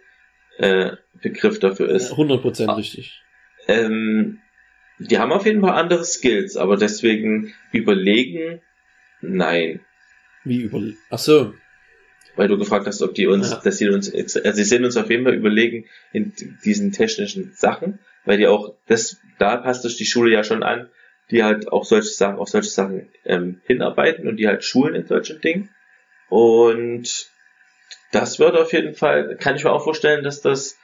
äh, Begriff dafür ist. 100% Ah. richtig. Ähm, die haben auf jeden Fall andere Skills, aber deswegen überlegen, nein. Wie über. Ach so. Weil du gefragt hast, ob die uns, Ja. dass sie uns, also sie sind uns auf jeden Fall überlegen in diesen technischen Sachen, weil die auch, das, da passt sich die Schule ja schon an, die halt auch solche Sachen, auf solche Sachen ähm, hinarbeiten und die halt schulen in solchen Dingen. Und das wird auf jeden Fall, kann ich mir auch vorstellen, dass das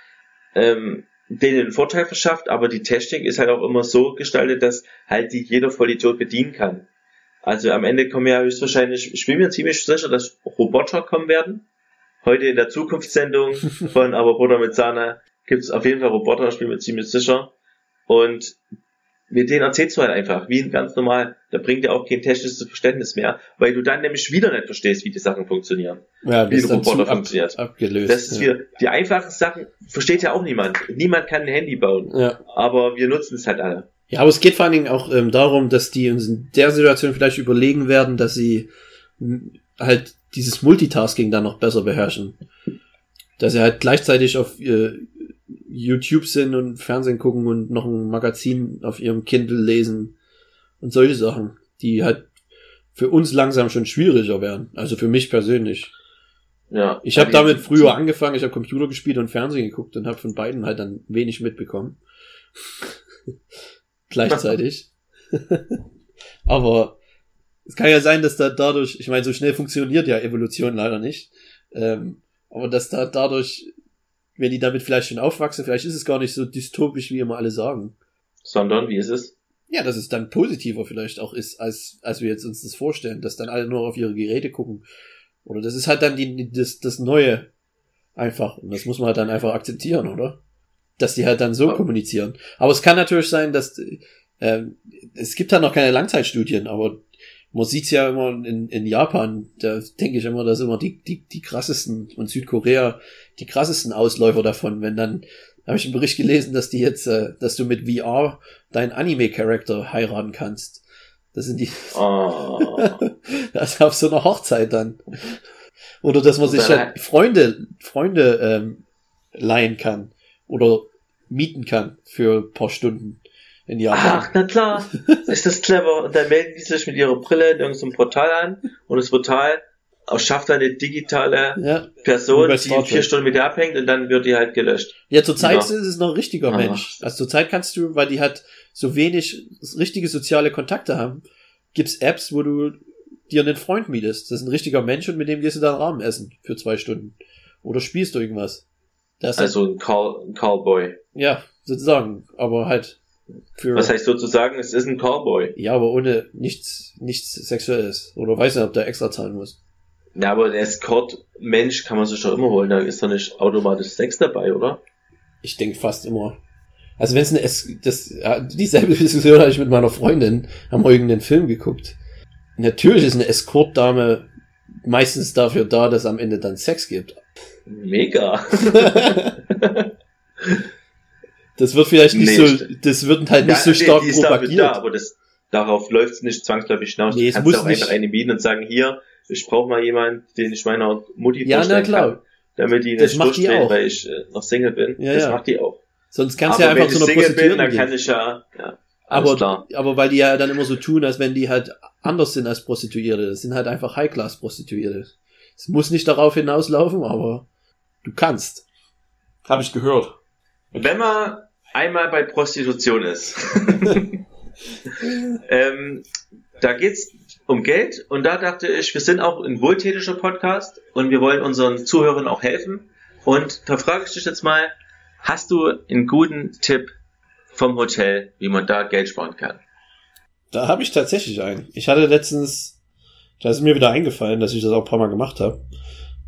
ähm, denen einen Vorteil verschafft, aber die Technik ist halt auch immer so gestaltet, dass halt die jeder Vollidiot bedienen kann. Also am Ende kommen ja höchstwahrscheinlich, ich bin mir ziemlich sicher, dass Roboter kommen werden. Heute in der Zukunftssendung von Aber Bruder mit Sahne gibt es auf jeden Fall Roboter, ich bin mir ziemlich sicher. Und mit denen erzählst du halt einfach, wie ganz normal. Da bringt dir auch kein technisches Verständnis mehr, weil du dann nämlich wieder nicht verstehst, wie die Sachen funktionieren. Ja, Wie ein Roboter ab, funktioniert. abgelöst. Das ist ja. wieder, die einfachen Sachen versteht ja auch niemand. Niemand kann ein Handy bauen. Ja. Aber wir nutzen es halt alle. Ja, aber es geht vor allen Dingen auch ähm, darum, dass die uns in der Situation vielleicht überlegen werden, dass sie halt dieses Multitasking dann noch besser beherrschen. Dass sie halt gleichzeitig auf äh, YouTube sind und Fernsehen gucken und noch ein Magazin auf ihrem Kindle lesen und solche Sachen, die halt für uns langsam schon schwieriger werden. Also für mich persönlich. Ja. Ich habe damit früher angefangen, ich habe Computer gespielt und Fernsehen geguckt und habe von beiden halt dann wenig mitbekommen. Gleichzeitig. Aber es kann ja sein, dass da dadurch, ich meine, so schnell funktioniert ja Evolution leider nicht. Ähm, aber dass da dadurch, wenn die damit vielleicht schon aufwachsen, vielleicht ist es gar nicht so dystopisch, wie immer alle sagen. Sondern, wie ist es? Ja, dass es dann positiver vielleicht auch ist, als, als wir jetzt uns das vorstellen, dass dann alle nur auf ihre Geräte gucken. Oder das ist halt dann die, das, das Neue einfach. Und das muss man halt dann einfach akzeptieren, oder? Dass die halt dann so Ja. kommunizieren. Aber es kann natürlich sein, dass ähm, es gibt halt noch keine Langzeitstudien, aber man sieht's ja immer in, in Japan, da denke ich immer, dass immer die, die, die krassesten und Südkorea die krassesten Ausläufer davon, wenn dann habe ich einen Bericht gelesen, dass die jetzt, äh, dass du mit VR deinen Anime-Charakter heiraten kannst. Das sind die, Oh. das auf so einer Hochzeit dann. Oder dass man sich dann- Freunde, Freunde ähm, leihen kann oder mieten kann für ein paar Stunden in Japan. Ach, na klar. Ist das clever. Und dann melden die sich mit ihrer Brille in irgendeinem Portal an und das Portal schafft eine digitale Ja, Person, die Trek. vier Stunden mit dir abhängt und dann wird die halt gelöscht. ja zurzeit Ja. ist es noch ein richtiger Ah. Mensch. Also zurzeit kannst du, weil die halt so wenig richtige soziale Kontakte haben, gibt's Apps, wo du dir einen Freund mietest. Das ist ein richtiger Mensch und mit dem gehst du dann Rahmen essen für zwei Stunden. Oder spielst du irgendwas. Also ein Call, ein Callboy. Ja, sozusagen, aber halt für Was heißt sozusagen, es ist ein Callboy. ja, aber ohne nichts nichts sexuelles oder weiß nicht, ob der extra zahlen muss. Ja, aber der Escort-Mensch kann man sich doch immer holen. Da ist doch nicht automatisch Sex dabei, oder? Ich denke fast immer. Also wenn es eine es das ja, dieselbe Diskussion hatte ich mit meiner Freundin, haben wir irgendeinen Film geguckt. Natürlich ist eine Escort-Dame meistens dafür da, dass am Ende dann Sex gibt. Mega. Das wird vielleicht nicht Nee, so, das wird halt nicht Ja, so nee, stark dafür propagiert. Da, aber das, darauf läuft es nicht zwangsläufig hinaus. Nee, es du kannst muss auch nicht- einfach eine mieten und sagen, hier, ich brauche mal jemanden, den ich meiner Mutti ja, na vorstellen klar. kann, damit die nicht auch. weil ich äh, noch Single bin. Ja, das ja. macht die auch. Sonst kannst du ja einfach zu einer Single bin, Prostituierten dann gehen. kann ich ja, ja aber, klar. aber weil die ja dann immer so tun, als wenn die halt anders sind als Prostituierte. Das sind halt einfach High-Class-Prostituierte. Es muss nicht darauf hinauslaufen, aber du kannst. Habe ich gehört. Wenn man einmal bei Prostitution ist, ähm, da geht's um Geld und da dachte ich, wir sind auch ein wohltätiger Podcast und wir wollen unseren Zuhörern auch helfen. Und da frage ich dich jetzt mal, hast du einen guten Tipp vom Hotel, wie man da Geld sparen kann? Da habe ich tatsächlich einen. Ich hatte letztens, da ist mir wieder eingefallen, dass ich das auch ein paar Mal gemacht habe.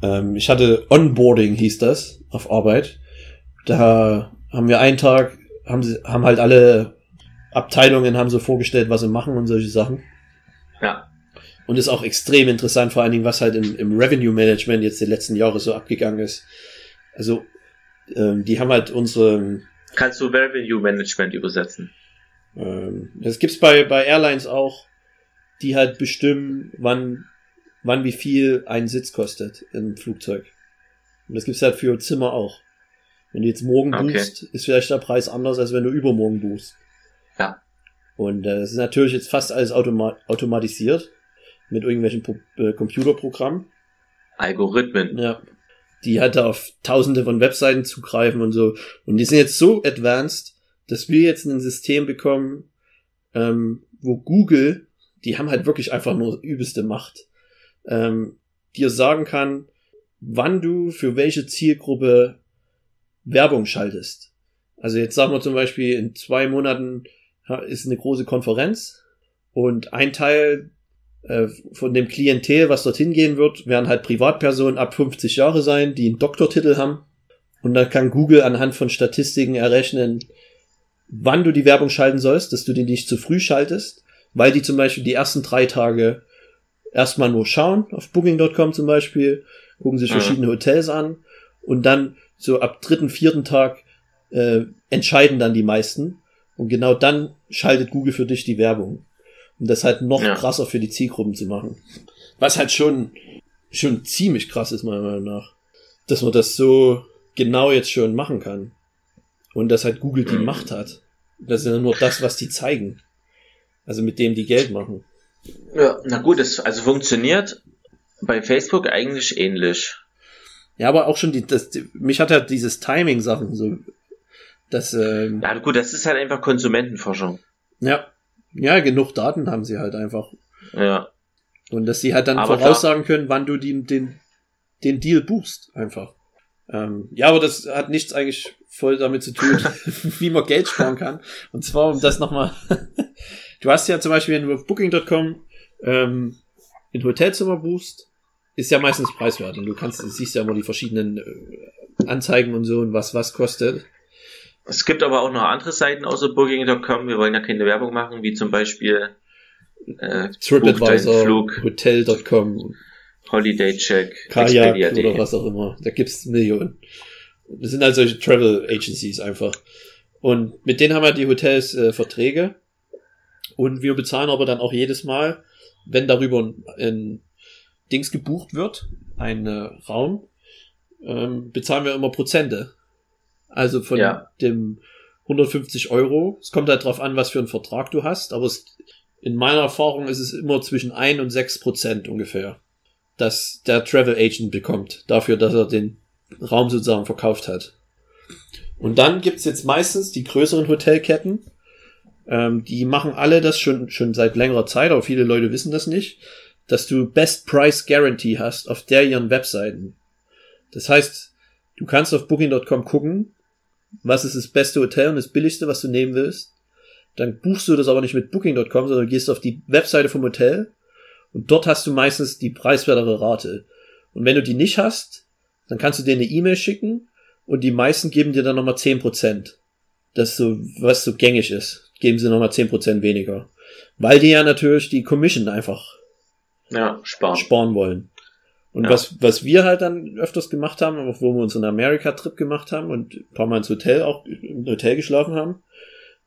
Ähm, ich hatte Onboarding, hieß das, auf Arbeit. Da haben wir einen Tag, haben sie, haben halt alle Abteilungen haben so vorgestellt, was sie machen und solche Sachen. Ja. Und ist auch extrem interessant, vor allen Dingen, was halt im, im Revenue Management jetzt die letzten Jahre so abgegangen ist. Also, ähm, die haben halt unsere, Kannst du Revenue Management übersetzen? ähm, das gibt's bei, bei Airlines auch, die halt bestimmen, wann, wann wie viel ein Sitz kostet im Flugzeug. Und das gibt's halt für Zimmer auch. Wenn du jetzt morgen Okay. buchst, ist vielleicht der Preis anders, als wenn du übermorgen buchst. Ja. Und äh, es ist natürlich jetzt fast alles automa automatisiert mit irgendwelchen Pro äh, Computerprogrammen. Algorithmen. Ja. Die halt da auf tausende von Webseiten zugreifen und so. Und die sind jetzt so advanced, dass wir jetzt ein System bekommen, ähm, wo Google, die haben halt wirklich einfach nur übelste Macht, ähm, dir sagen kann, wann du für welche Zielgruppe Werbung schaltest. Also jetzt sagen wir zum Beispiel, in zwei Monaten ist eine große Konferenz und ein Teil äh, von dem Klientel, was dorthin gehen wird, werden halt Privatpersonen ab 50 Jahre sein, die einen Doktortitel haben. Und dann kann Google anhand von Statistiken errechnen, wann du die Werbung schalten sollst, dass du die nicht zu früh schaltest, weil die zum Beispiel die ersten drei Tage erstmal nur schauen, auf Booking.com zum Beispiel, gucken sich verschiedene Hotels an und dann so ab dritten, vierten Tag äh, entscheiden dann die meisten. Und genau dann schaltet Google für dich die Werbung. Um das halt noch Ja. krasser für die Zielgruppen zu machen. Was halt schon, schon ziemlich krass ist, meiner Meinung nach. Dass man das so genau jetzt schon machen kann. Und dass halt Google die Mhm. Macht hat. Das ist ja nur das, was die zeigen. Also mit dem die Geld machen. Ja, na gut, es also funktioniert bei Facebook eigentlich ähnlich. Ja, aber auch schon die, das, die mich hat halt dieses Timing-Sachen so, das, ähm, Ja, gut, das ist halt einfach Konsumentenforschung. ja, ja, genug Daten haben sie halt einfach. Ja. Und dass sie halt dann Aber voraussagen können, wann du die, den, den Deal buchst, einfach. Ähm, ja, aber das hat nichts eigentlich voll damit zu tun, wie man Geld sparen kann. Und zwar, um das nochmal, du hast ja zum Beispiel, wenn du auf Booking.com ähm, ein Hotelzimmer buchst, ist ja meistens preiswert. Und du kannst, du siehst ja immer die verschiedenen äh, Anzeigen und so und was was kostet. Es gibt aber auch noch andere Seiten außer Booking.com. Wir wollen ja keine Werbung machen, wie zum Beispiel äh, TripAdvisor, Hotel.com, Holiday Check, Kajak Expedia.de. oder was auch immer. Da gibt's Millionen. Das sind halt solche Travel Agencies einfach. Und mit denen haben halt die Hotels äh, Verträge. Und wir bezahlen aber dann auch jedes Mal, wenn darüber ein, ein Dings gebucht wird, ein äh, Raum, ähm, bezahlen wir immer Prozente. Also von Ja. dem 150 Euro. Es kommt halt drauf an, was für einen Vertrag du hast, aber es, in meiner Erfahrung ist es immer zwischen 1 und 6 Prozent ungefähr, dass der Travel Agent bekommt, dafür, dass er den Raum sozusagen verkauft hat. Und dann gibt's jetzt meistens die größeren Hotelketten, ähm, die machen alle das schon, schon seit längerer Zeit, aber viele Leute wissen das nicht, dass du Best Price Guarantee hast auf der ihren Webseiten. Das heißt, du kannst auf Booking.com gucken, was ist das beste Hotel und das billigste, was du nehmen willst. Dann buchst du das aber nicht mit Booking.com, sondern gehst auf die Webseite vom Hotel und dort hast du meistens die preiswertere Rate. Und wenn du die nicht hast, dann kannst du dir eine E-Mail schicken und die meisten geben dir dann nochmal 10%. Das so, was so gängig ist. Geben sie nochmal 10% weniger. Weil die ja natürlich die Commission einfach Ja, sparen. sparen wollen. Und Ja. was, was wir halt dann öfters gemacht haben, auch wo wir uns einen Amerika-Trip gemacht haben und ein paar Mal ins Hotel, auch im Hotel geschlafen haben,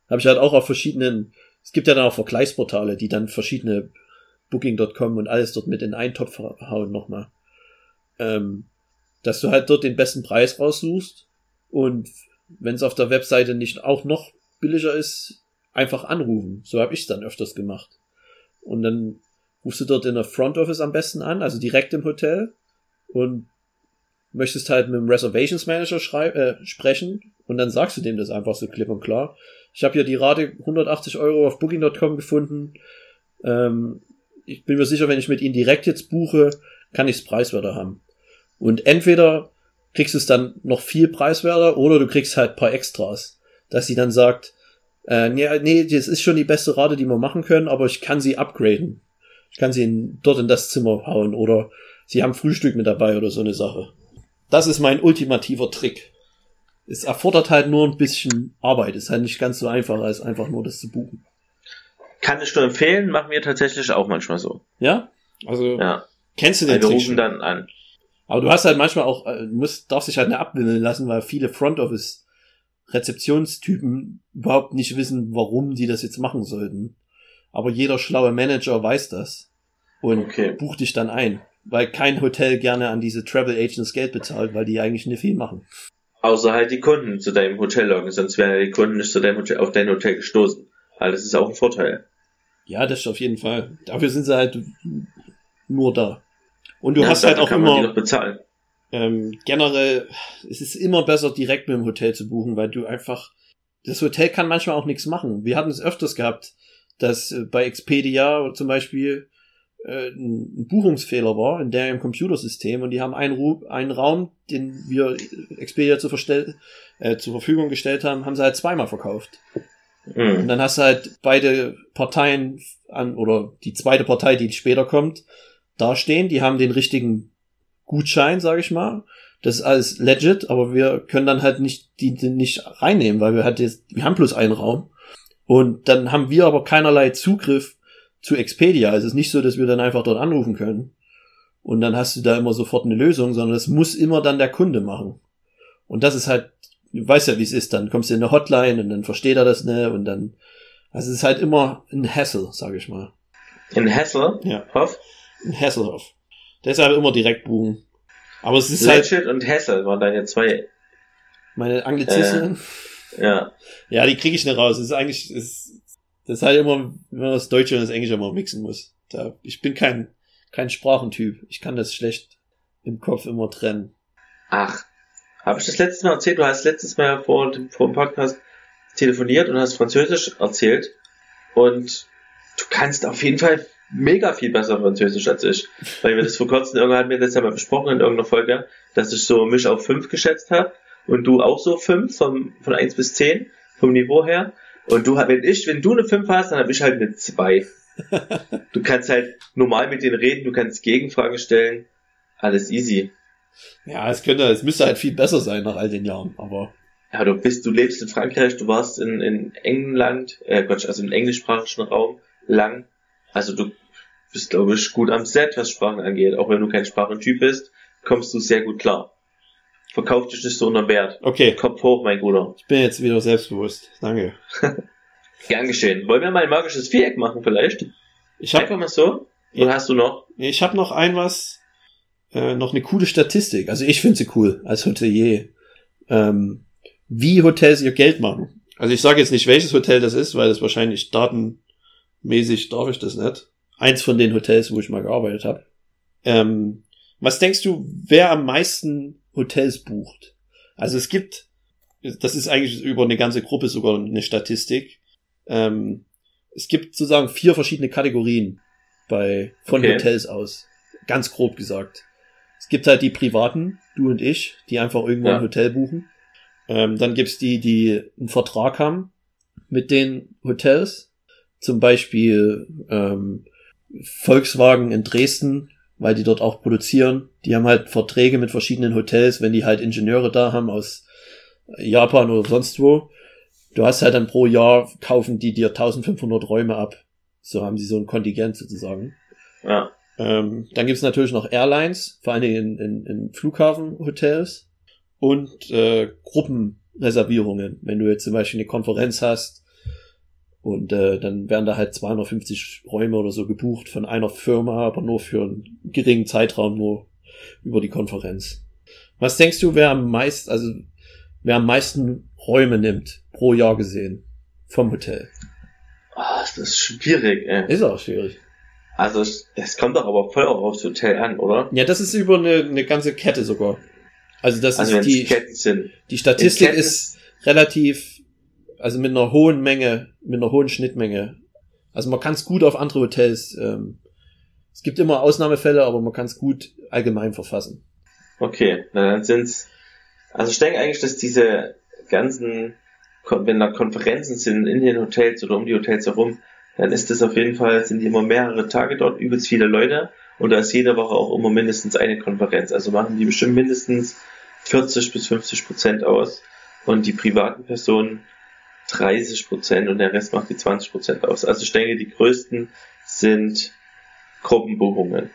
habe ich halt auch auf verschiedenen, es gibt ja dann auch Vergleichsportale, die dann verschiedene Booking.com und alles dort mit in einen Topf hauen nochmal. Ähm, dass du halt dort den besten Preis raussuchst und wenn es auf der Webseite nicht auch noch billiger ist, einfach anrufen. So habe ich es dann öfters gemacht. Und dann rufst du dort in der Front Office am besten an, also direkt im Hotel und möchtest halt mit dem Reservations Manager schrei äh, sprechen und dann sagst du dem das einfach so klipp und klar. Ich habe hier die Rate 180 Euro auf Booking.com gefunden. Ähm, ich bin mir sicher, wenn ich mit Ihnen direkt jetzt buche, kann ich es preiswerter haben. Und entweder kriegst du es dann noch viel preiswerter oder du kriegst halt paar Extras, dass sie dann sagt, äh, nee, nee, das ist schon die beste Rate, die wir machen können, aber ich kann sie upgraden. Ich kann sie in, dort in das Zimmer hauen oder sie haben Frühstück mit dabei oder so eine Sache. Das ist mein ultimativer Trick. Es erfordert halt nur ein bisschen Arbeit. Es ist halt nicht ganz so einfach, als einfach nur das zu buchen. Kann ich nur empfehlen, machen wir tatsächlich auch manchmal so. Ja? Also, Ja. kennst du den Wir Trick rufen schon? dann an. Aber du hast halt manchmal auch, äh, musst, darfst dich halt nicht abwimmeln lassen, weil viele Front Office Rezeptionstypen überhaupt nicht wissen, warum die das jetzt machen sollten. Aber jeder schlaue Manager weiß das und Okay. bucht dich dann ein, weil kein Hotel gerne an diese Travel Agents Geld bezahlt, weil die eigentlich nicht viel machen. Außer halt die Kunden zu deinem Hotel loggen, sonst wären ja die Kunden nicht zu deinem Hotel, auf dein Hotel gestoßen. Also das ist auch ein Vorteil. Ja, das ist auf jeden Fall. Dafür sind sie halt nur da. Und du ja, hast halt auch man die immer noch bezahlen. ähm, generell, es ist immer besser, direkt mit dem Hotel zu buchen, weil du einfach, das Hotel kann manchmal auch nichts machen. Wir hatten es öfters gehabt, dass äh, bei Expedia zum Beispiel äh, ein Buchungsfehler war in deren Computersystem und die haben einen, Ru einen Raum, den wir Expedia zur, Verstell äh, zur Verfügung gestellt haben, haben sie halt zweimal verkauft. Und Mhm. dann hast du halt beide Parteien an, oder die zweite Partei, die später kommt, dastehen. Die haben den richtigen Gutschein, sage ich mal. Das ist alles legit, aber wir können dann halt nicht die, die nicht reinnehmen, weil wir halt jetzt, wir haben bloß einen Raum. Und dann haben wir aber keinerlei Zugriff zu Expedia. Also es ist nicht so, dass wir dann einfach dort anrufen können. Und dann hast du da immer sofort eine Lösung, sondern das muss immer dann der Kunde machen. Und das ist halt, du weißt ja, wie es ist, dann kommst du in eine Hotline und dann versteht er das ne und dann, also es ist halt immer ein Hassel, sage ich mal. In Hessel, Ja. Hoff, Ein Hasselhoff. Deshalb immer direkt buchen. Aber es ist halt Legit und Hessel waren deine zwei. meine Anglizismen. Ja. Ja, die kriege ich nicht raus. Das ist eigentlich, das, das ist halt immer, wenn man das Deutsche und das Englische immer mixen muss. Da, ich bin kein, kein Sprachentyp. Ich kann das schlecht im Kopf immer trennen. Ach, habe ich das letztes Mal erzählt? Du hast letztes Mal vor dem, vor dem Podcast telefoniert und hast Französisch erzählt. Und du kannst auf jeden Fall mega viel besser Französisch als ich. Weil wir das vor kurzem, irgendwann hatten wir das ja mal besprochen in irgendeiner Folge, dass ich so mich auf 5 geschätzt habe und du auch so 5 vom, von 1 bis 10 vom Niveau her. Und du, wenn ich, wenn du eine 5 hast, dann habe ich halt eine 2. Du kannst halt normal mit denen reden, du kannst Gegenfragen stellen. Alles easy. Ja, es könnte, es müsste halt viel besser sein nach all den Jahren, aber Ja, du bist, du lebst in Frankreich, du warst in, in England, äh Quatsch, also im englischsprachigen Raum lang. Also du bist, glaube ich, gut am Set, was Sprachen angeht. Auch wenn du kein Sprachentyp bist, kommst du sehr gut klar. Verkauf dich nicht so unter Wert. okay. Kopf hoch, mein Bruder. Ich bin jetzt wieder selbstbewusst. Danke. Gern geschehen. Wollen wir mal ein magisches Viereck machen vielleicht? Ich habe Einfach mal so? Oder hast du noch? ich hab noch ein was, äh, noch eine coole Statistik. Also ich finde sie cool als Hotelier. Ähm, wie Hotels ihr Geld machen. Also ich sage jetzt nicht, welches Hotel das ist, weil das wahrscheinlich datenmäßig darf ich das nicht. Eins von den Hotels, wo ich mal gearbeitet habe. Ähm, was denkst du, wer am meisten Hotels bucht? Also es gibt, das ist eigentlich über eine ganze Gruppe sogar eine Statistik. Ähm, es gibt sozusagen vier verschiedene Kategorien bei von Okay. Hotels aus. Ganz grob gesagt. Es gibt halt die privaten, du und ich, die einfach irgendwo Ja. ein Hotel buchen. Ähm, dann gibt's die, die einen Vertrag haben mit den Hotels. Zum Beispiel ähm, Volkswagen in Dresden, weil die dort auch produzieren. Die haben halt Verträge mit verschiedenen Hotels, wenn die halt Ingenieure da haben aus Japan oder sonst wo. Du hast halt dann pro Jahr kaufen die dir 1500 Räume ab. So haben sie so ein Kontingent sozusagen. Ja. Ähm, dann gibt's natürlich noch Airlines, vor allen Dingen in, in, in Flughafenhotels und äh, Gruppenreservierungen. Wenn du jetzt zum Beispiel eine Konferenz hast und äh, dann werden da halt 250 Räume oder so gebucht von einer Firma, aber nur für einen geringen Zeitraum, nur über die Konferenz. Was denkst du, wer am meisten, also wer am meisten Räume nimmt pro Jahr gesehen vom Hotel? Ah, das ist schwierig, ey. Ist auch schwierig. Also, es kommt doch aber voll auch aufs Hotel an, oder? Ja, das ist über eine, eine ganze Kette sogar. Also das Also, ist die, die Statistik ist relativ, also mit einer hohen Menge, mit einer hohen Schnittmenge. Also man kann es gut auf andere Hotels, ähm, es gibt immer Ausnahmefälle, aber man kann es gut allgemein verfassen. Okay, na dann sind's. Also ich denke eigentlich, dass diese ganzen, wenn da Konferenzen sind in den Hotels oder um die Hotels herum, dann ist das auf jeden Fall, sind die immer mehrere Tage dort, übelst viele Leute und da ist jede Woche auch immer mindestens eine Konferenz. Also machen die bestimmt mindestens 40 bis 50 Prozent aus und die privaten Personen 30 Prozent und der Rest macht die 20 Prozent aus. Also ich denke, die größten sind Gruppenbuchungen.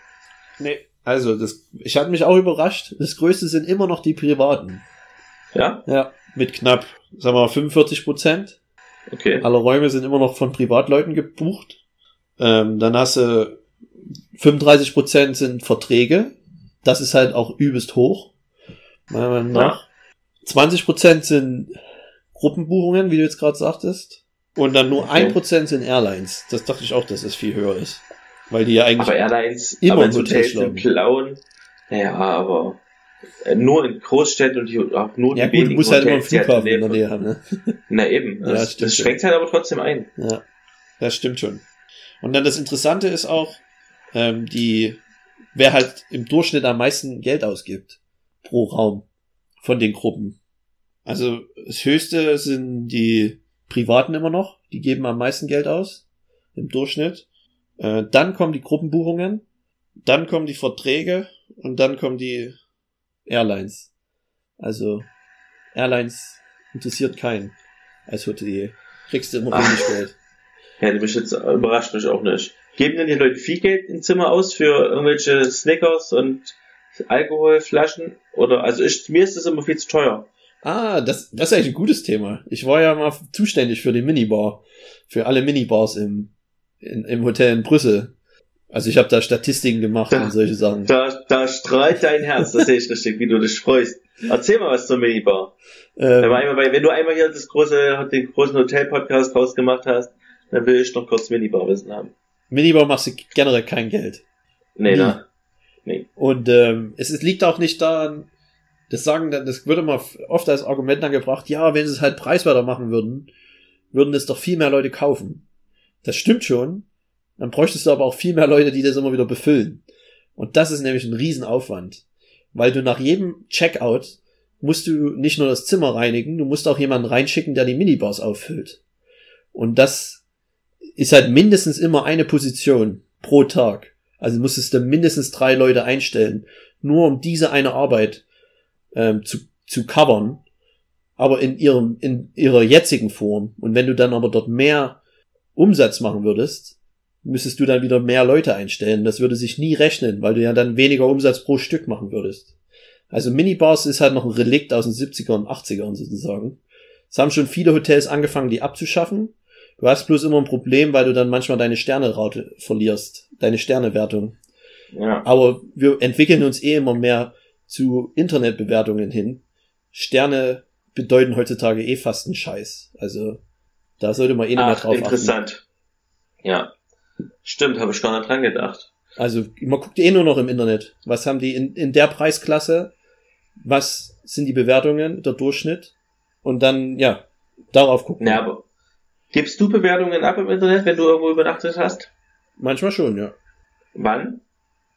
Nee. Also, das, ich hatte mich auch überrascht. Das größte sind immer noch die privaten. Ja? Ja. Mit knapp, sagen wir mal, 45 Prozent. Okay. Alle Räume sind immer noch von Privatleuten gebucht. Ähm, dann hast du 35 Prozent sind Verträge. Das ist halt auch übelst hoch. Meiner Meinung nach. 20 Prozent sind Gruppenbuchungen, wie du jetzt gerade sagtest. Und dann nur Okay. ein Prozent sind Airlines. Das dachte ich auch, dass es viel höher ist. Weil die ja eigentlich Aber Airlines, immer aber Hotel Hotels sind klauen. Ja, aber äh, nur in Großstädten und die, auch nur Ja die gut, du wenigen musst halt immer einen Hotels, halt Flughafen in der Nähe haben, ne? Na eben, Ja, das, das schränkt halt aber trotzdem ein. Ja, das stimmt schon. Und dann das Interessante ist auch, ähm, die, wer halt im Durchschnitt am meisten Geld ausgibt pro Raum von den Gruppen. Also das höchste sind die Privaten immer noch, die geben am meisten Geld aus im Durchschnitt. Äh, dann kommen die Gruppenbuchungen, dann kommen die Verträge und dann kommen die Airlines. Also Airlines interessiert keinen als Hotelier. Kriegst du immer Ach. wenig Geld. Hätte mich jetzt überrascht mich auch nicht. Geben denn die Leute viel Geld im Zimmer aus für irgendwelche Snickers und Alkoholflaschen? Oder also ich, mir ist das immer viel zu teuer. Ah, das, das ist eigentlich ein gutes Thema. Ich war ja mal zuständig für die Minibar. Für alle Minibars im, in, im Hotel in Brüssel. Also ich habe da Statistiken gemacht Da- und solche Sachen. Da, da strahlt dein Herz, das sehe ich richtig, wie du dich freust. Erzähl mal was zur Minibar. Wenn, Ähm, einmal, bei- wenn du einmal hier das große, den großen Hotel-Podcast rausgemacht hast, dann will ich noch kurz Minibar-Wissen haben. Minibar machst du generell kein Geld. Nee, ne? Und ähm, es, es liegt auch nicht daran, das sagen dann, das wird immer oft als Argument angebracht, ja, wenn sie es halt preiswerter machen würden, würden es doch viel mehr Leute kaufen. Das stimmt schon. Dann bräuchtest du aber auch viel mehr Leute, die das immer wieder befüllen. Und das ist nämlich ein Riesenaufwand. Weil du nach jedem Checkout musst du nicht nur das Zimmer reinigen, du musst auch jemanden reinschicken, der die Minibars auffüllt. Und das ist halt mindestens immer eine Position pro Tag. Also musstest du mindestens drei Leute einstellen, nur um diese eine Arbeit ähm, zu, zu covern, aber in ihrem, in ihrer jetzigen Form. Und wenn du dann aber dort mehr Umsatz machen würdest, müsstest du dann wieder mehr Leute einstellen. Das würde sich nie rechnen, weil du ja dann weniger Umsatz pro Stück machen würdest. Also Minibars ist halt noch ein Relikt aus den 70er und 80ern sozusagen. Es haben schon viele Hotels angefangen, die abzuschaffen. Du hast bloß immer ein Problem, weil du dann manchmal deine Sterne-Raute verlierst, deine Sternewertung. Ja. Aber wir entwickeln uns eh immer mehr zu Internetbewertungen hin. Sterne bedeuten heutzutage eh fast einen Scheiß. Also da sollte man eh nicht mehr drauf achten. interessant. Ja. Stimmt, habe ich gar nicht dran gedacht. Also man guckt eh nur noch im Internet. Was haben die in, in der Preisklasse? Was sind die Bewertungen, der Durchschnitt? Und dann, ja, darauf gucken. Ja, aber gibst du Bewertungen ab im Internet, wenn du irgendwo übernachtet hast? Manchmal schon, ja. Wann?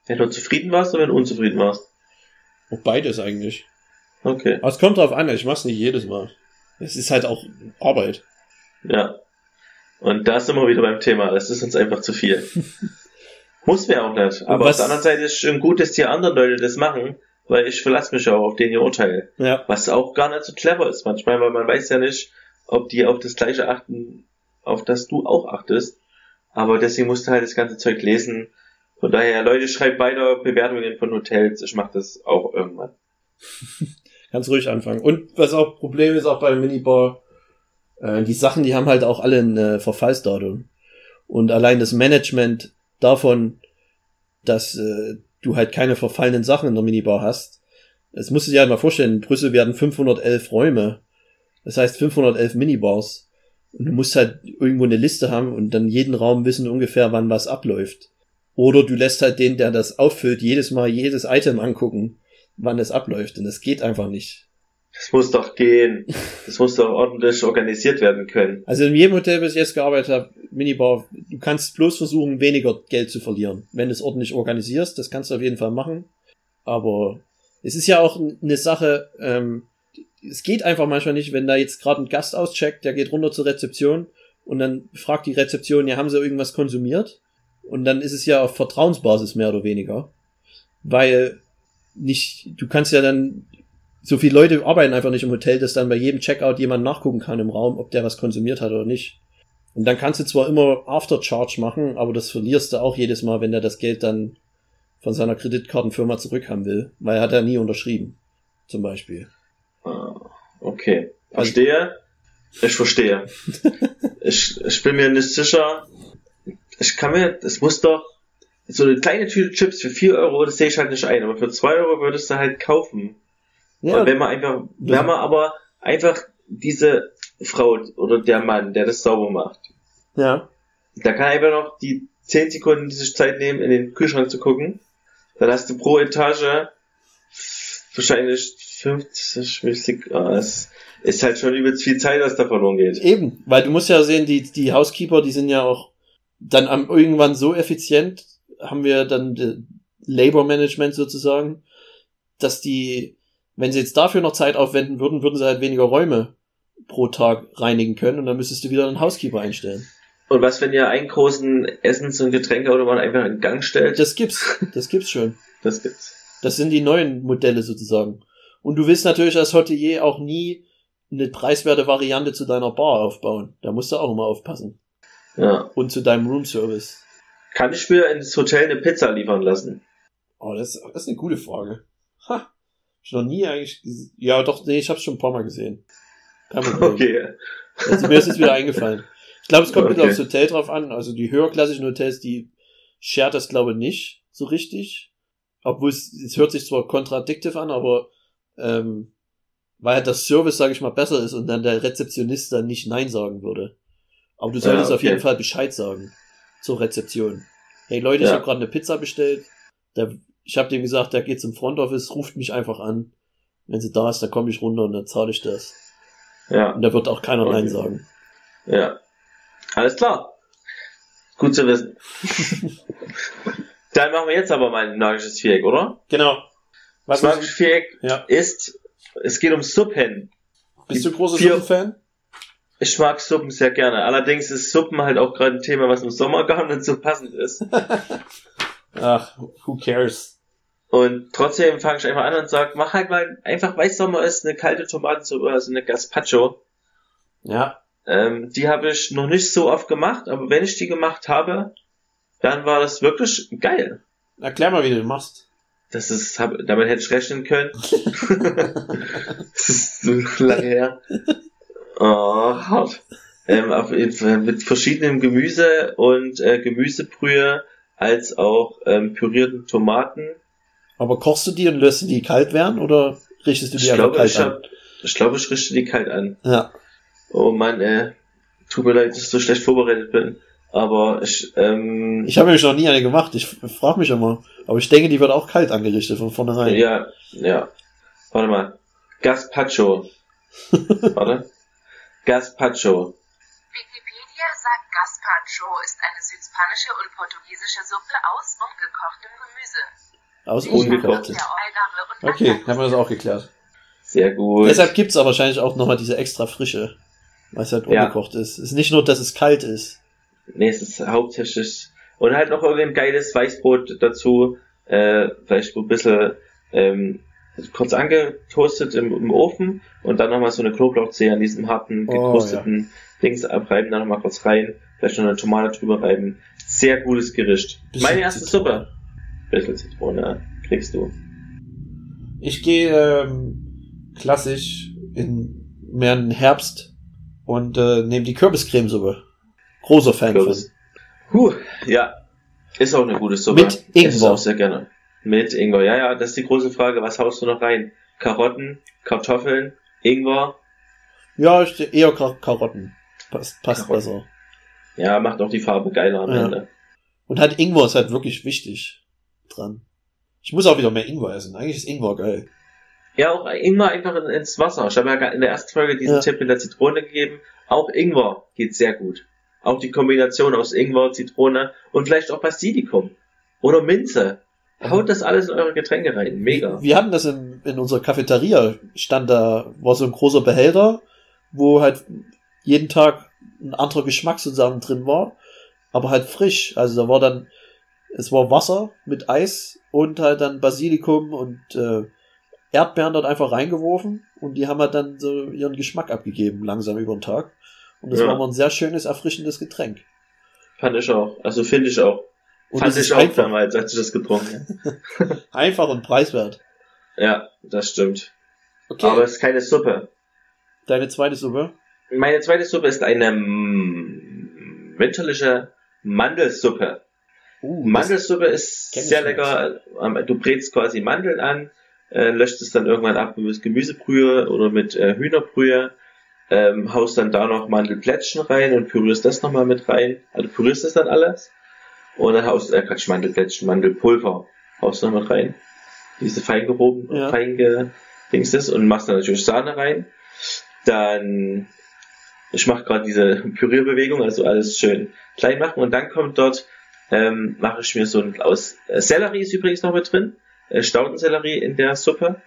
Wenn du zufrieden warst oder wenn du unzufrieden warst? Auch beides eigentlich. Okay. Aber es kommt drauf an, ich mach's nicht jedes Mal. Es ist halt auch Arbeit. Ja. Und da sind wir wieder beim Thema. Das ist uns einfach zu viel. Muss mir auch nicht. Aber was- auf der anderen Seite ist schon gut, dass die anderen Leute das machen, weil ich verlasse mich auch auf den ihr Urteil. Ja. Was auch gar nicht so clever ist manchmal, weil man weiß ja nicht, ob die auf das gleiche achten, auf das du auch achtest. Aber deswegen musst du halt das ganze Zeug lesen. Von daher, Leute, schreibt weiter Bewertungen von Hotels. Ich mache das auch irgendwann. Kannst ruhig anfangen. Und was auch Problem ist auch bei Minibar, äh, die Sachen, die haben halt auch alle ein äh, Verfallsdatum. Und allein das Management davon, dass äh, du halt keine verfallenen Sachen in der Minibar hast. Das musst du dir halt mal vorstellen, in Brüssel werden 511 Räume. Das heißt 511 Minibars. Und du musst halt irgendwo eine Liste haben und dann jeden Raum wissen ungefähr, wann was abläuft. Oder du lässt halt den, der das auffüllt, jedes Mal jedes Item angucken, wann es abläuft. Und das geht einfach nicht. Das muss doch gehen. Das muss doch ordentlich organisiert werden können. Also in jedem Hotel, bis ich jetzt gearbeitet habe, Minibar, du kannst bloß versuchen, weniger Geld zu verlieren. Wenn du es ordentlich organisierst, das kannst du auf jeden Fall machen. Aber es ist ja auch eine Sache, ähm, es geht einfach manchmal nicht, wenn da jetzt gerade ein Gast auscheckt, der geht runter zur Rezeption und dann fragt die Rezeption, ja, haben sie irgendwas konsumiert? Und dann ist es ja auf Vertrauensbasis mehr oder weniger. Weil nicht, du kannst ja dann, so viele Leute arbeiten einfach nicht im Hotel, dass dann bei jedem Checkout jemand nachgucken kann im Raum, ob der was konsumiert hat oder nicht. Und dann kannst du zwar immer Aftercharge machen, aber das verlierst du auch jedes Mal, wenn er das Geld dann von seiner Kreditkartenfirma zurückhaben will, weil er hat ja nie unterschrieben. Zum Beispiel. Ah, Okay. Verstehe. Ich verstehe. ich, ich bin mir nicht sicher. Ich kann mir, es muss doch, so eine kleine Tüte Chips für 4 Euro, das sehe ich halt nicht ein, aber für 2 Euro würdest du halt kaufen. Ja, Und wenn man einfach, wenn man aber einfach diese Frau oder der Mann, der das sauber macht, ja. da kann einfach noch die 10 Sekunden die sich Zeit nehmen, in den Kühlschrank zu gucken. Dann hast du pro Etage wahrscheinlich 50 Millisek. Ah, es ist halt schon übelst viel Zeit, was da verloren geht. Eben, weil du musst ja sehen, die, die Housekeeper, die sind ja auch dann am, irgendwann so effizient, haben wir dann Labor Management sozusagen, dass die, wenn sie jetzt dafür noch Zeit aufwenden würden, würden sie halt weniger Räume pro Tag reinigen können und dann müsstest du wieder einen Housekeeper einstellen. Und was, wenn ihr einen großen Essens- und Getränkeautomat einfach in Gang stellt? Das gibt's, das gibt's schon. Das gibt's. Das sind die neuen Modelle sozusagen. Und du willst natürlich als Hotelier auch nie eine preiswerte Variante zu deiner Bar aufbauen. Da musst du auch immer aufpassen. Ja. Und zu deinem Roomservice. Kann ich mir ins Hotel eine Pizza liefern lassen? Oh, das, das ist eine gute Frage. Ha. Hab ich noch nie eigentlich Ja, doch, nee, ich hab's schon ein paar Mal gesehen. Kein Problem. Okay. Also, mir ist jetzt wieder eingefallen. Ich glaube, es kommt wieder Okay. aufs Hotel drauf an. Also die höherklassischen Hotels, die schert das, glaube ich, nicht so richtig. Obwohl es, es hört sich zwar kontradiktiv an, aber ähm, weil halt das Service, sage ich mal, besser ist und dann der Rezeptionist dann nicht Nein sagen würde. Aber du solltest Ja, auf okay. jeden Fall Bescheid sagen zur Rezeption. Hey Leute, ich Ja. habe gerade eine Pizza bestellt. Der, ich habe dem gesagt, der geht zum Front Office, ruft mich einfach an. Wenn sie da ist, dann komme ich runter und dann zahle ich das. Ja. Und da wird auch keiner Nein Okay. sagen. Ja. Alles klar. Gut zu wissen. Dann machen wir jetzt aber mal ein magisches Viereck, oder? Genau. Was das magische Viereck Ja. ist, es geht um Suppen. Bist du großer Suppenfan? Ich mag Suppen sehr gerne. Allerdings ist Suppen halt auch gerade ein Thema, was im Sommer gar nicht so passend ist. Ach, who cares? Und trotzdem fange ich einfach an und sage, mach halt mal einfach, weil Sommer ist, eine kalte Tomatensuppe, also eine Gazpacho. Ja. Ähm, die habe ich noch nicht so oft gemacht, aber wenn ich die gemacht habe, dann war das wirklich geil. Erklär mal, wie du machst. Das ist, hab, damit hätte ich rechnen können. das ist so lange her. Oh, hart. Ähm, mit verschiedenem Gemüse und äh, Gemüsebrühe als auch ähm, pürierten Tomaten. Aber kochst du die und lässt du die kalt werden oder richtest du die Ich glaube, kalt ich, an? hab, ich glaube, ich richte die kalt an. Ja. Oh Mann, äh, tut mir leid, dass ich so schlecht vorbereitet bin. Aber ich, ähm, Ich habe nämlich noch nie eine gemacht. Ich frage mich immer. Aber ich denke, die wird auch kalt angerichtet von vornherein. ja, ja. Warte mal. Gazpacho. Warte. Gazpacho. Wikipedia sagt Gazpacho ist eine südspanische und portugiesische Suppe aus ungekochtem Gemüse. Aus Ungekocht. ungekocht. Der Eulare und Okay, haben wir das auch geklärt. Sehr gut. Deshalb gibt's aber wahrscheinlich auch nochmal diese extra Frische. Weil es halt Ja. ungekocht ist. Es ist nicht nur, dass es kalt ist. Nee, es ist hauptsächlich. Und halt noch irgendein geiles Weißbrot dazu. Äh, vielleicht so ein bisschen ähm, kurz angetoastet im, im Ofen und dann nochmal so eine Knoblauchzehe an diesem harten, Oh, getoasteten Dings abreiben, dann nochmal kurz rein, vielleicht noch eine Tomate drüber reiben. Sehr gutes Gericht. Bisschen Meine erste Zitrone. Suppe. Bisschen Zitrone kriegst du. Ich gehe ähm, klassisch in mehr in den Herbst und äh, nehme die Kürbiscremesuppe. Großer Fan Kürbis. Huh, ja. Ist auch eine gute Suppe. Mit Ingwer. auch sehr gerne. Mit Ingwer. Ja, ja, das ist die große Frage. Was haust du noch rein? Karotten, Kartoffeln, Ingwer. Ja, ich eher Kar Karotten. Passt, passt Karotten. besser. Ja, macht auch die Farbe geiler am Ja. Ende. Und halt Ingwer ist halt wirklich wichtig dran. Ich muss auch wieder mehr Ingwer essen. Eigentlich ist Ingwer geil. Ja, auch Ingwer einfach in- ins Wasser. Ich habe ja in der ersten Folge diesen Ja. Tipp mit der Zitrone gegeben. Auch Ingwer geht sehr gut. Auch die Kombination aus Ingwer, Zitrone und vielleicht auch Basilikum. Oder Minze. Haut das alles in eure Getränke rein. Mega. Wir hatten das in, in unserer Cafeteria. Stand da, war so ein großer Behälter, wo halt jeden Tag ein anderer Geschmack sozusagen drin war. Aber halt frisch. Also da war dann, es war Wasser mit Eis und halt dann Basilikum und äh, Erdbeeren dort einfach reingeworfen und die haben halt dann so ihren Geschmack abgegeben, langsam über den Tag. Und das Ja. war immer ein sehr schönes, erfrischendes Getränk. Fand ich auch. Also finde ich auch. Und Fand ich auch einfach, damals, als ich das getrunken habe. einfach und preiswert. Ja, das stimmt. Okay, Aber es ist keine Suppe. deine zweite Suppe? Meine zweite Suppe ist eine mm, winterliche Mandelsuppe. Uh, Mandelsuppe ist sehr lecker. Du brätst quasi Mandeln an, äh, löscht es dann irgendwann ab mit Gemüsebrühe oder mit äh, Hühnerbrühe, ähm, haust dann da noch Mandelplättchen rein und pürierst das nochmal mit rein. Also pürierst das dann alles. Und dann haust äh, Quatsch, Mandelplättchen, Mandelpulver haust noch mit rein. Diese fein gehoben, Ja. fein gedingstes und machst dann natürlich Sahne rein. Dann, ich mache gerade diese Pürierbewegung, also alles schön klein machen und dann kommt dort ähm, mache ich mir so ein aus äh, Sellerie ist übrigens noch mit drin, äh, Staudensellerie in der Suppe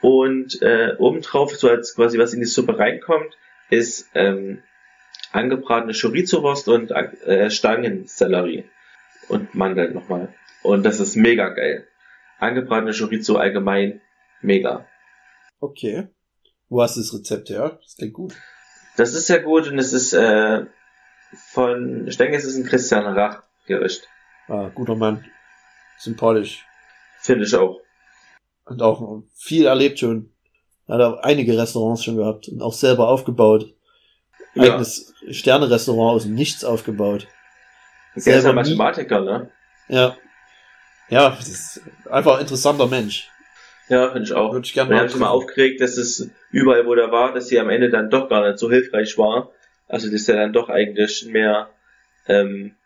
und äh, obendrauf so als quasi was in die Suppe reinkommt ist ähm, angebratene Chorizo-Wurst und äh, Stangensellerie und Mandeln nochmal und das ist mega geil. Angebratene Chorizo allgemein mega. Okay. Wo hast du das Rezept her? Das klingt gut. Das ist sehr gut und es ist äh, von ich denke es ist ein Christian Rach Gericht. Ah, guter Mann. Sympathisch. Finde ich auch. Und auch viel erlebt schon. Hat auch einige Restaurants schon gehabt und auch selber aufgebaut. Ja. Eigenes Sterne-Restaurant aus dem Nichts aufgebaut. Der ist ja Mathematiker, ne? Ja. Ja, das einfach ein interessanter Mensch. Ja, finde ich auch. Würde ich gerne Und mal ich mal aufgeregt, dass es überall, wo der war, dass sie am Ende dann doch gar nicht so hilfreich war. Also, dass er dann doch eigentlich mehr, ähm,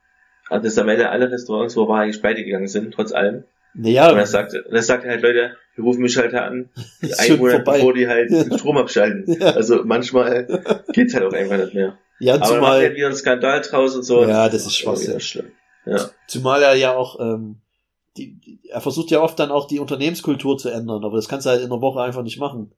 also dass am Ende alle Restaurants, wo er war, eigentlich pleite gegangen sind, trotz allem. Naja, Und er sagt, er sagt halt, Leute, wir rufen mich halt an, einen Monat vorbei. bevor die halt den Strom abschalten. Ja. Also manchmal geht's halt auch einfach nicht mehr. Ja, Aber dann er zumal, wieder einen Skandal draus und so. Ja, das ist auch wieder Schwachsinn. schlimm. Ja. zumal er ja auch, ähm, die, die, er versucht ja oft dann auch die Unternehmenskultur zu ändern, aber das kannst du halt in der Woche einfach nicht machen.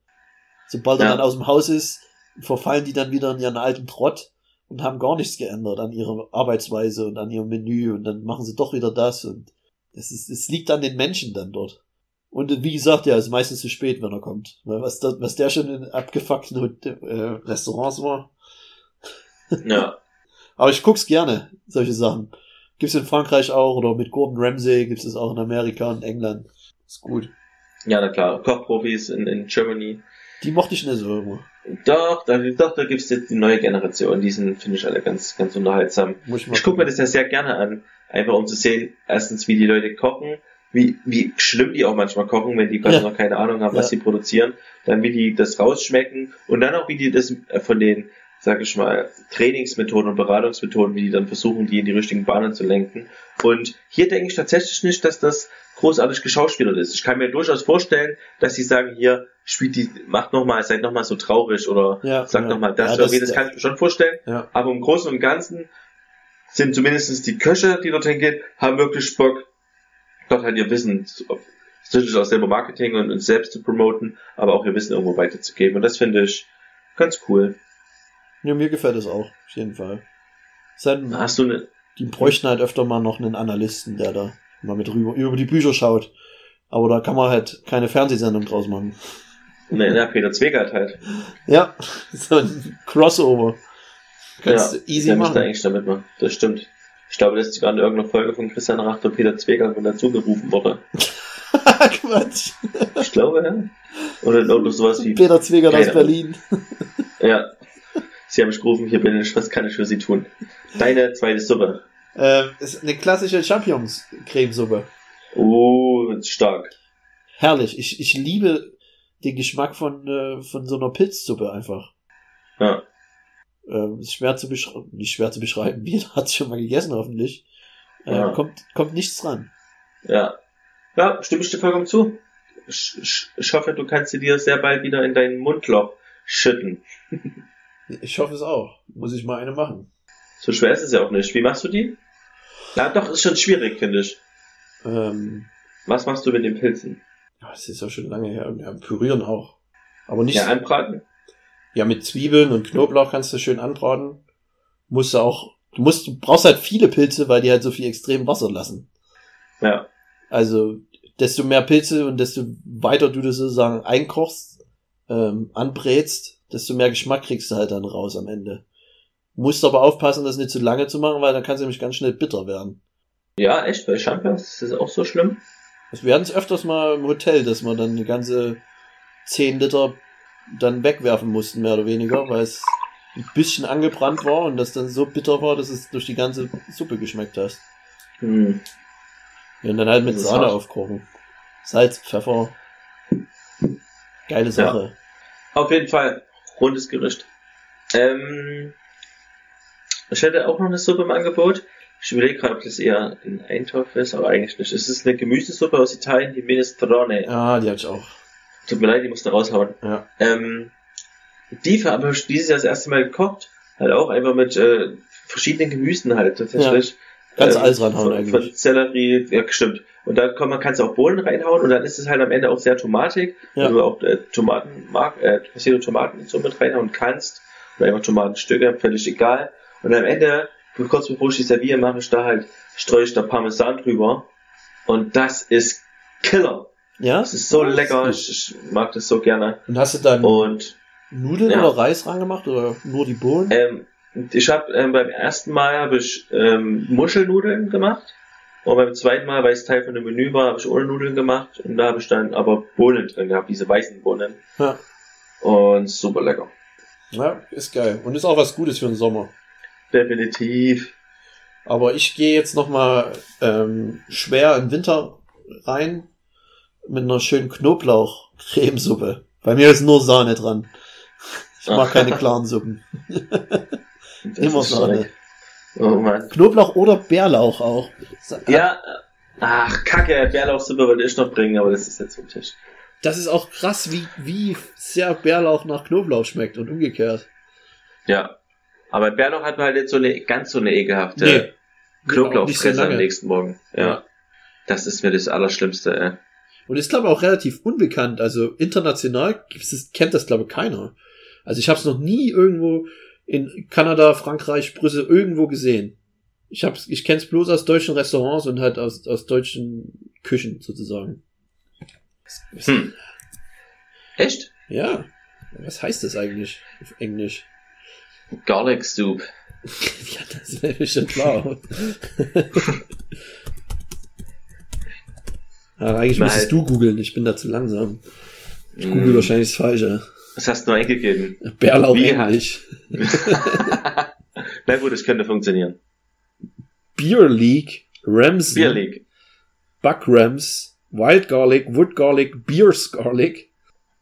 Sobald er Ja. dann aus dem Haus ist, verfallen die dann wieder in ihren alten Trott und haben gar nichts geändert an ihrer Arbeitsweise und an ihrem Menü und dann machen sie doch wieder das und es ist, es liegt an den Menschen dann dort. Und wie gesagt, ja, es ist meistens zu spät, wenn er kommt. Weil was, da, was der schon in abgefuckten äh, Restaurants war. Ja. Aber ich guck's gerne, solche Sachen. Gibt's in Frankreich auch oder mit Gordon Ramsay gibt's es auch in Amerika und England. Ist gut. Ja, na klar. Kochprofis in, in Germany. Die mochte ich nicht so immer. Doch, da, doch, da gibt's jetzt die neue Generation. Die sind, finde ich, alle ganz, ganz unterhaltsam. Muss ich Ich gucke mir das ja sehr gerne an. Einfach um zu sehen, erstens, wie die Leute kochen, wie, wie schlimm die auch manchmal kochen, wenn die quasi Ja. noch keine Ahnung haben, was Ja. sie produzieren. Dann, wie die das rausschmecken und dann auch, wie die das äh, von den, sag ich mal, Trainingsmethoden und Beratungsmethoden, wie die dann versuchen, die in die richtigen Bahnen zu lenken. Und hier denke ich tatsächlich nicht, dass das großartig geschauspielert ist. Ich kann mir durchaus vorstellen, dass sie sagen, hier, spielt die, macht nochmal, seid nochmal so traurig oder Ja, sagt ja. nochmal das, Ja, oder das- das kann ich mir schon vorstellen. Ja. Aber im Großen und Ganzen sind zumindest die Köche, die dorthin gehen, haben wirklich Bock, dort halt ihr Wissen, natürlich auch selber Marketing und uns selbst zu promoten, aber auch ihr Wissen irgendwo weiterzugeben. Und das finde ich ganz cool. Ja, mir gefällt es auch, auf jeden Fall. Sein, Hast du eine, die bräuchten halt öfter mal noch einen Analysten, der da mal mit rüber, über die Bücher schaut. Aber da kann man halt keine Fernsehsendung draus machen. eine, eine Peter Zwegert halt. Ja, so ein Crossover. Kannst du easy der machen. eigentlich damit machen. Das stimmt. Ich glaube, das ist sogar in irgendeiner Folge von Christian Rachter Peter Zwegert und dazu gerufen wurde. Quatsch. Ich glaube, ja. Oder, oder sowas wie, Peter Zwegert aus Berlin. ja. Sie haben mich gerufen, hier bin ich, was kann ich für Sie tun? Deine zweite Suppe. Ähm, ist eine klassische Champignons-Cremesuppe. Oh, stark. Herrlich. Ich, ich liebe den Geschmack von, äh, von so einer Pilzsuppe einfach. Ja. Ähm, ist schwer zu beschreiben, nicht schwer zu beschreiben. Jeder hat es schon mal gegessen, hoffentlich. Äh, Ja. kommt, kommt nichts dran. Ja. Ja, stimme ich dir vollkommen zu. Ich, ich, ich hoffe, du kannst sie dir sehr bald wieder in dein Mundloch schütten. Ich hoffe es auch. Muss ich mal eine machen. So schwer ist es ja auch nicht. Wie machst du die? Ja, doch, ist schon schwierig, finde ich. Ähm, Was machst du mit den Pilzen? ja, das ist ja schon lange her. Ja, pürieren auch. Aber nicht, Ja, ja, anbraten? mit Zwiebeln und Knoblauch kannst du schön anbraten. Musst du auch, du musst, du brauchst halt viele Pilze, weil die halt so viel extrem Wasser lassen. Ja. Also, desto mehr Pilze und desto weiter du das sozusagen einkochst, ähm, anbrätst, desto mehr Geschmack kriegst du halt dann raus am Ende. Musst aber aufpassen, das nicht zu lange zu machen, weil dann kann es nämlich ganz schnell bitter werden. Ja, echt, bei Champions ist das auch so schlimm. Also Wir hatten es öfters mal im Hotel, dass wir dann die ganze 10 Liter dann wegwerfen mussten, mehr oder weniger, weil es ein bisschen angebrannt war und das dann so bitter war, dass es durch die ganze Suppe geschmeckt hast. Hm. Ja, und dann halt mit Sahne hart. aufkochen. Salz, Pfeffer. Geile Sache. Auf jeden Fall, rundes Gericht. Ähm, ich hätte auch noch eine Suppe im Angebot. Ich überlege gerade, ob das eher ein Eintopf ist, aber eigentlich nicht. Es ist eine Gemüsesuppe aus Italien, die Minestrone. Ja, die hatte ich auch. Tut mir leid, die musste raushauen. Ja. Ähm, die habe ich dieses Jahr das erste Mal gekocht. Halt auch einfach mit äh, verschiedenen Gemüsen halt tatsächlich. Kannst du Ähm, alles ranhauen von, eigentlich. Von Sellerie, ja stimmt. Und dann kann man kannst du auch Bohnen reinhauen und dann ist es halt am Ende auch sehr tomatig, Ja. wenn du auch äh, Tomaten mag, äh, passierte Tomaten so mit reinhauen kannst. Oder einfach Tomatenstücke, völlig egal. Und am Ende, kurz bevor ich die serviere, mache ich da halt, streue ich da Parmesan drüber. Und das ist Killer. Ja? Das ist so Das lecker, gut. ich, ich mag das so gerne. Und hast du dann Und Nudeln ja. oder Reis rangemacht oder nur die Bohnen? ähm, ich habe ähm, beim ersten Mal habe ich ähm, Muschelnudeln gemacht. Und beim zweiten Mal, weil es Teil von dem Menü war, habe ich ohne Nudeln gemacht. Und da habe ich dann aber Bohnen drin gehabt, diese weißen Bohnen. Ja. Und super lecker. ja, ist geil. Und ist auch was Gutes für den Sommer. Definitiv. Aber ich gehe jetzt nochmal ähm, schwer im Winter rein mit einer schönen Knoblauch-Cremesuppe. Bei mir ist nur Sahne dran. Ich mag Ach. keine klaren Suppen. Immer Sahne. stark. Oh Mann. Knoblauch oder Bärlauch auch. Ja, äh, ach, kacke, Bärlauchsuppe wollte ich noch bringen, aber das ist jetzt vom Tisch. Das ist auch krass, wie, wie sehr Bärlauch nach Knoblauch schmeckt und umgekehrt. Ja. Aber Bärlauch hat halt jetzt so eine, ganz so eine ekelhafte Nee. Auch nicht so Knoblauchfresse am nächsten Morgen. Ja. Ja. Das ist mir das Allerschlimmste, ey. Und ist, glaube ich, auch relativ unbekannt. Also international gibt's das, kennt das, glaube ich, keiner. Also ich habe es noch nie irgendwo in Kanada, Frankreich, Brüssel irgendwo gesehen. Ich hab's, ich kenne es bloß aus deutschen Restaurants und halt aus, aus deutschen Küchen sozusagen. Hm. Echt? Ja. Was heißt das eigentlich auf Englisch? Garlic Soup. ja, das wäre mir schon klar. Aber eigentlich Na, müsstest du googeln, ich bin da zu langsam. Ich google Hm. wahrscheinlich das Falsche. Was hast du nur eingegeben? Bärlauch Wie Englisch. Na gut, das könnte funktionieren. Beer League, Ramsey, Beer League. Buck Rams, Wild Garlic, Wood Garlic, Beers Garlic,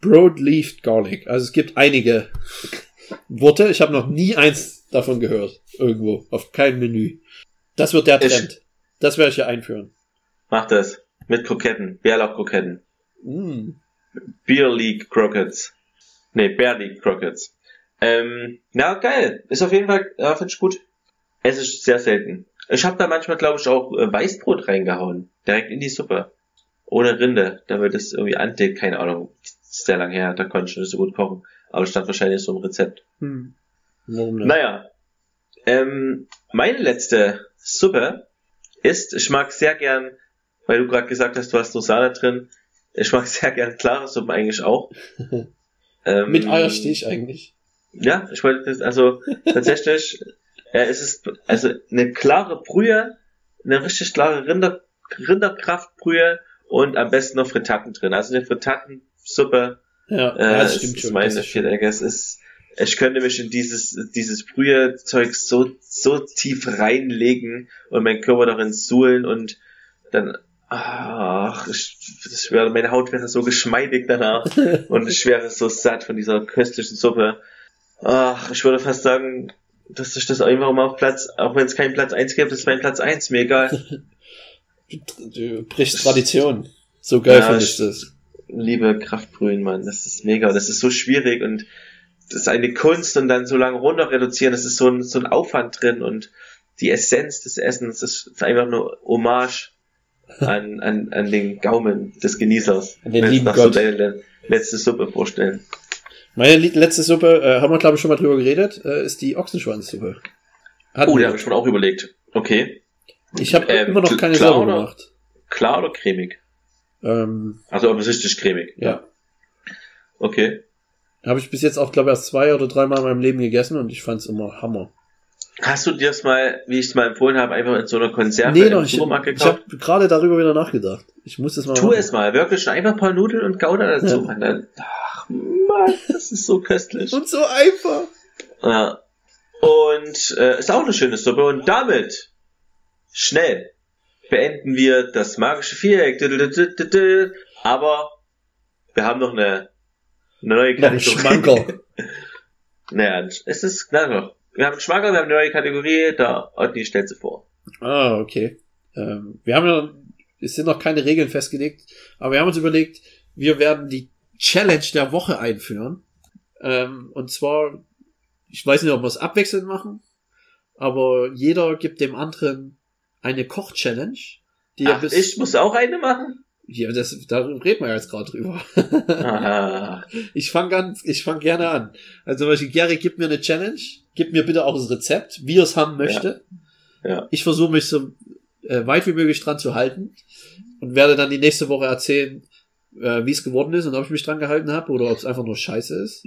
Broadleaf Garlic. Also es gibt einige Worte. Ich habe noch nie eins davon gehört. Irgendwo. Auf keinem Menü. Das wird der Ich- Trend. Das werde ich hier einführen. Mach das. Mit Kroketten. Bärlauchkroketten. Mm. Beer League Crockets. Nee, Bear League Crockets. Ähm, na geil. Ist auf jeden Fall, ja, finde ich gut. Es ist sehr selten. Ich habe da manchmal, glaube ich, auch äh, Weißbrot reingehauen. Direkt in die Suppe. Ohne Rinde, damit es irgendwie andickt. Keine Ahnung. Ist sehr lang her, da konnte ich nicht so gut kochen. Aber stand wahrscheinlich so im Rezept. Hm. Warum nicht? Naja. Ähm, meine letzte Suppe ist, ich mag sehr gern, weil du gerade gesagt hast, du hast nur Sahne drin, ich mag sehr gern klare Suppen eigentlich auch. Ähm, Mit Eierstich eigentlich. Ja, ich wollte das, also tatsächlich, äh, es ist also eine klare Brühe, eine richtig klare Rinder, Rinderkraftbrühe und am besten noch Fritatten drin. Also eine Fritattensuppe Ja, äh, ja das stimmt ist schon. meine Das ist schon- Vierecke. Es ist, ich könnte mich in dieses, dieses Brühezeug so, so tief reinlegen und meinen Körper darin suhlen und dann, ach, ich, das wäre, meine Haut wäre so geschmeidig danach und ich wäre so satt von dieser köstlichen Suppe. Ach, ich würde fast sagen, dass ich das einfach mal auf Platz, auch wenn es keinen Platz 1 gibt, ist mein Platz 1, mir egal. Du brichst Tradition. So geil Ja, finde ich- das. liebe Kraftbrühen, Mann. Das ist mega. Das ist so schwierig und das ist eine Kunst und dann so lange runter reduzieren. Das ist so ein, so ein Aufwand drin und die Essenz des Essens das ist einfach nur Hommage an, an, an den Gaumen des Genießers. An den lieben Gott. Deine letzte Suppe vorstellen. Meine letzte Suppe, äh, haben wir glaube ich schon mal drüber geredet, äh, ist die Ochsenschwanzsuppe. Hatten Oh, da habe ich mir auch überlegt. Okay. ich habe ähm, immer noch keine klar gemacht. Klar oder cremig? Ähm, Also offensichtlich cremig. ja. Okay. Habe ich bis jetzt auch, glaube ich, erst zwei oder dreimal in meinem Leben gegessen und ich fand's immer Hammer. Hast du dir das mal, wie ich es mal empfohlen habe, einfach in so einer Konserve Nee, im noch, ich, Supermarkt ich gekauft? habe gerade darüber wieder nachgedacht. Ich muss das mal Tu machen. es mal, wirklich einfach ein paar Nudeln und Gouda dazu. Ja. machen. Dann, ach Mann, das ist so köstlich. Und so einfach. Ja. Und äh, ist auch eine schöne Suppe. Und damit schnell beenden wir das magische Viereck. Aber wir haben noch eine, eine neue Noch ein Schmankerl. Naja, es ist, na doch. Wir haben einen Schmankerl, wir haben eine neue Kategorie, da Otni stellt sie vor. Ah, okay. Ähm, wir haben ja, es sind noch keine Regeln festgelegt, aber wir haben uns überlegt, wir werden die Challenge der Woche einführen. Ähm, und zwar, ich weiß nicht, ob wir es abwechselnd machen, aber jeder gibt dem anderen eine Koch-Challenge. Die Ach, ich muss auch eine machen? ja, das, da reden wir ja jetzt gerade drüber. Ich fange ganz, ich fange gerne an. Also zum Beispiel, Gary, gib mir eine Challenge, gib mir bitte auch das Rezept, wie er es haben möchte. Ja. Ich versuche mich so äh, weit wie möglich dran zu halten und werde dann die nächste Woche erzählen, äh, wie es geworden ist und ob ich mich dran gehalten habe oder ob es einfach nur Scheiße ist.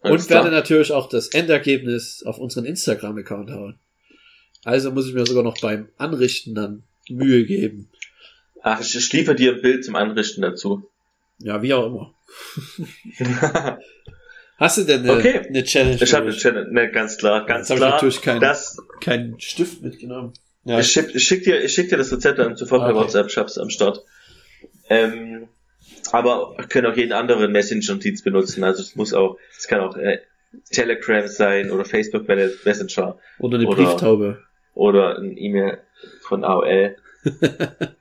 Alles und werde klar. natürlich auch das Endergebnis auf unseren Instagram-Account hauen. Also muss ich mir sogar noch beim Anrichten dann Mühe geben. Ach, ich, ich liefere dir ein Bild zum Anrichten dazu. Ja, wie auch immer. Hast du denn eine, Okay. eine Challenge? Ich habe eine? Challenge, ne, ganz klar, ganz Jetzt hab ich klar. natürlich keinen- das, keinen Stift mitgenommen. Ja, ich, schick, ich, schick dir, ich schick dir das Rezept dann sofort per Okay. WhatsApp, ich hab's am Start. Ähm, aber können auch jeden anderen Messenger-Notiz benutzen, also es muss auch, es kann auch äh, Telegram sein oder Facebook Messenger oder eine oder- Brieftaube. oder ein E-Mail von AOL.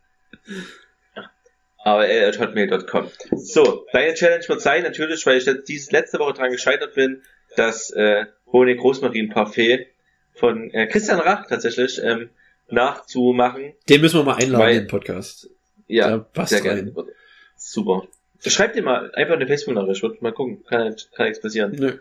aol.hotmail.com. So, deine Challenge wird sein, natürlich, weil ich jetzt dieses letzte Woche dran gescheitert bin, das äh, Honig Rosmarin Parfait von äh, Christian Rach tatsächlich ähm, nachzumachen. Den müssen wir mal einladen Weil- in den Podcast. Ja, Da passt sehr rein. gerne. Super. Schreib dir mal einfach eine Facebook-Nachricht, wird mal gucken, kann, kann nichts passieren. Nö.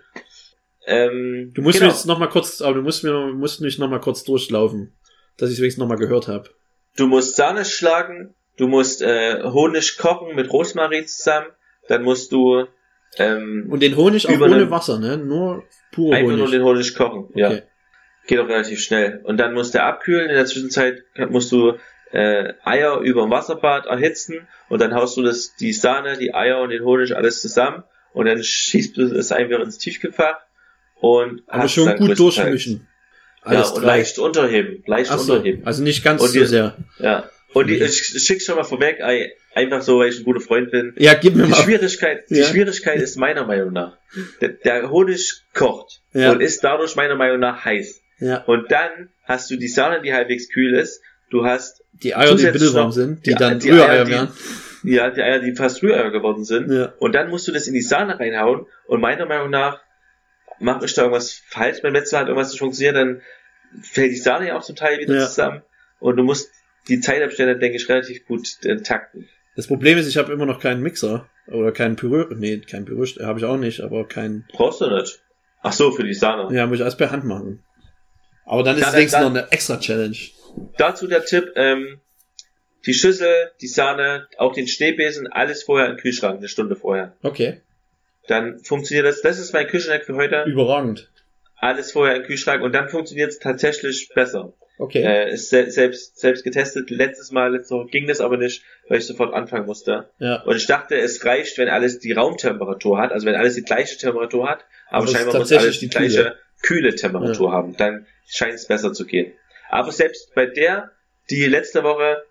Ähm, Du musst genau. mir jetzt noch mal kurz, aber du musst mir musst mich noch mal kurz durchlaufen, dass ich es wenigstens noch mal gehört habe. Du musst Sahne schlagen, du musst äh, Honig kochen mit Rosmarin zusammen, dann musst du ähm, Und den Honig auch ohne einen- Wasser, ne? Nur pure einfach Honig. nur den Honig kochen. Ja, Okay. geht auch relativ schnell. Und dann musst du abkühlen. In der Zwischenzeit musst du äh, Eier über dem Wasserbad erhitzen und dann haust du das, die Sahne, die Eier und den Honig alles zusammen und dann schießt du es einfach ins Tiefkühlfach und Aber hast schon dann gut durchmischen. Ja, und drei. leicht unterheben, leicht so, unterheben. also nicht ganz Und so sehr. Ja. Und die, ich schick's schon mal vorweg, ei, einfach so, weil ich ein guter Freund bin. Ja, gib mir Die mal. Schwierigkeit, die Ja. Schwierigkeit ist meiner Meinung nach, der, der Honig kocht Ja. und ist dadurch meiner Meinung nach heiß. Ja. Und dann hast du die Sahne, die halbwegs kühl ist. Du hast Die Eier, die noch- sind, die Ja, dann die Rühreier Eier, die- werden. ja die Eier, die fast Rühreier geworden sind. Ja. Und dann musst du das in die Sahne reinhauen. Und meiner Meinung nach mache ich da irgendwas falsch. Beim letzten Mal hat irgendwas nicht funktioniert, dann fällt die Sahne ja auch zum Teil wieder Ja. zusammen. Und du musst die Zeitabstände, denke ich, relativ gut äh, takten. Das Problem ist, ich habe immer noch keinen Mixer oder keinen Püree. Nee, kein Püree habe ich auch nicht, aber kein. Brauchst du nicht. Ach so, für die Sahne. Ja, muss ich alles per Hand machen. Aber dann ist es wenigstens noch eine extra Challenge. Dazu der Tipp, ähm, die Schüssel, die Sahne, auch den Schneebesen, alles vorher im Kühlschrank, eine Stunde vorher. Okay. Dann funktioniert das. Das ist mein Küchenhack für heute. Überragend. Alles vorher im Kühlschrank und dann funktioniert es tatsächlich besser. Okay. Äh, ist se selbst, selbst getestet. Letztes Mal, letzte Woche ging das aber nicht, weil ich sofort anfangen musste. ja. Und ich dachte, es reicht, wenn alles die Raumtemperatur hat, also wenn alles die gleiche Temperatur hat, aber, ist scheinbar muss alles die die kühle. gleiche kühle Temperatur haben. Dann scheint es besser zu gehen. Aber selbst bei der, die letzte Woche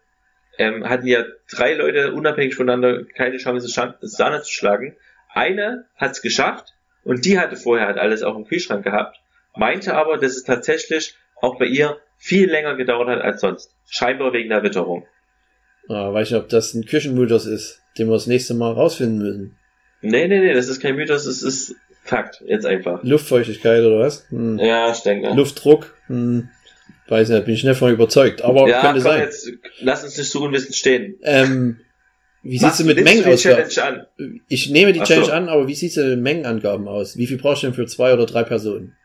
ähm, hatten ja drei Leute unabhängig voneinander keine Chance, Sahne zu schlagen. Eine hat es geschafft und die hatte vorher halt alles auch im Kühlschrank gehabt, meinte aber, dass es tatsächlich auch bei ihr viel länger gedauert hat als sonst. Scheinbar wegen der Witterung. Ah, weiß nicht, ob das ein Küchenmythos ist, den wir das nächste Mal rausfinden müssen. Nee, nee, nee, das ist kein Mythos, das ist Fakt, jetzt einfach. Luftfeuchtigkeit oder was? Hm. Ja, ich denke. Luftdruck? Hm. Weiß nicht, bin ich nicht von überzeugt. Aber ja, könnte komm, sein. jetzt lass uns nicht so unwissend stehen. Ähm, wie Machst mit nimmst du die Mengenausgaben? Ich nehme die Ach so. Challenge an, aber wie sieht's denn mit Mengenangaben aus? Wie viel brauchst du denn für zwei oder drei Personen?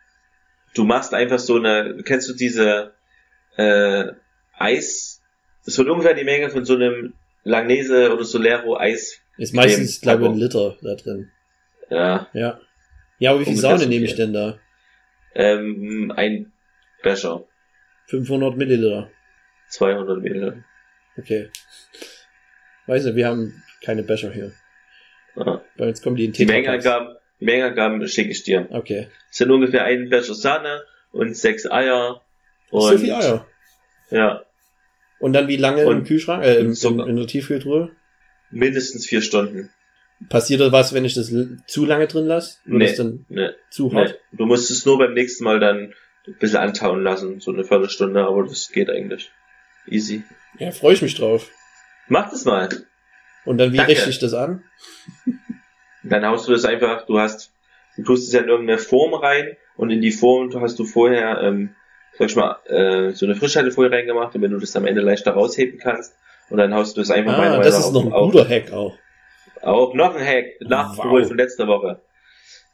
Du machst einfach so eine, kennst du diese äh, Eis, es wird ungefähr die Menge von so einem Langnese oder Solero Eis. Ist meistens, glaube ich, ein Liter da drin. Ja, Ja. Ja, aber wie viel Sahne nehme ich denn da? ähm, ein Becher. 500 Milliliter. 200 Milliliter. Okay. Weiß nicht, wir haben keine Becher hier. Ja. Bei uns kommen die in Die Tetrapacks. Mengenangaben, die Mengenangaben schicke ich dir. Okay. Es sind ungefähr ein Becher Sahne und sechs Eier. Und, so viel Eier. Ja, Und dann wie lange im Und- Kühlschrank, äh, im, Zucker. in, der Tiefkühltruhe? mindestens vier Stunden. Passiert da was, wenn ich das zu lange drin lasse? Nee. das dann Ne, zu hart? Du musst es nur beim nächsten Mal dann ein bisschen antauen lassen, so eine Viertelstunde, aber das geht eigentlich. Easy. Ja, freue ich mich drauf. Mach das mal. Und dann wie Danke. richte ich das an? Dann haust du das einfach, du hast, du tust es ja in irgendeine Form rein und in die Form hast du vorher, ähm, sag ich mal, äh, so eine Frischhaltefolie reingemacht und wenn du das am Ende leichter rausheben kannst und dann haust du das einfach Ah, meiner das ist nach noch ein auf, guter Hack auch. Auch noch ein Hack, nachgeholt Wow. von letzter Woche.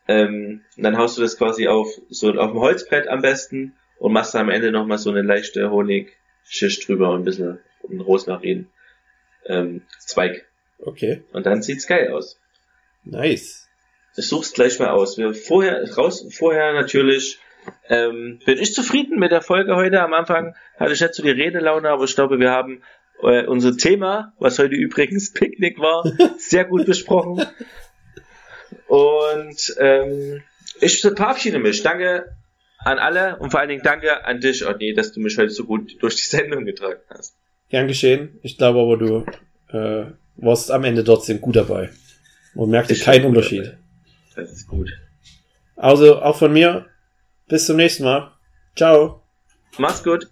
Ähm, dann haust du das quasi auf so auf dem Holzbrett am besten und machst am Ende nochmal so eine leichte Honigschicht drüber und ein bisschen einen Rosmarin ähm, Zweig. Okay. Und dann sieht's geil aus. Nice. Ich such's gleich mal aus. Wir vorher raus vorher natürlich ähm, bin ich zufrieden mit der Folge heute. Am Anfang hatte ich nicht so die Redelaune, aber ich glaube, wir haben äh, unser Thema, was heute übrigens Picknick war, sehr gut besprochen. Und ähm, ich verabschiede mich. Danke an alle und vor allen Dingen danke an dich, Otni, dass du mich heute so gut durch die Sendung getragen hast. Gern geschehen. Ich glaube aber, du äh, warst am Ende trotzdem gut dabei. Man merkte keinen Unterschied. Das ist gut. Also auch von mir. Bis zum nächsten Mal. Ciao. Mach's gut.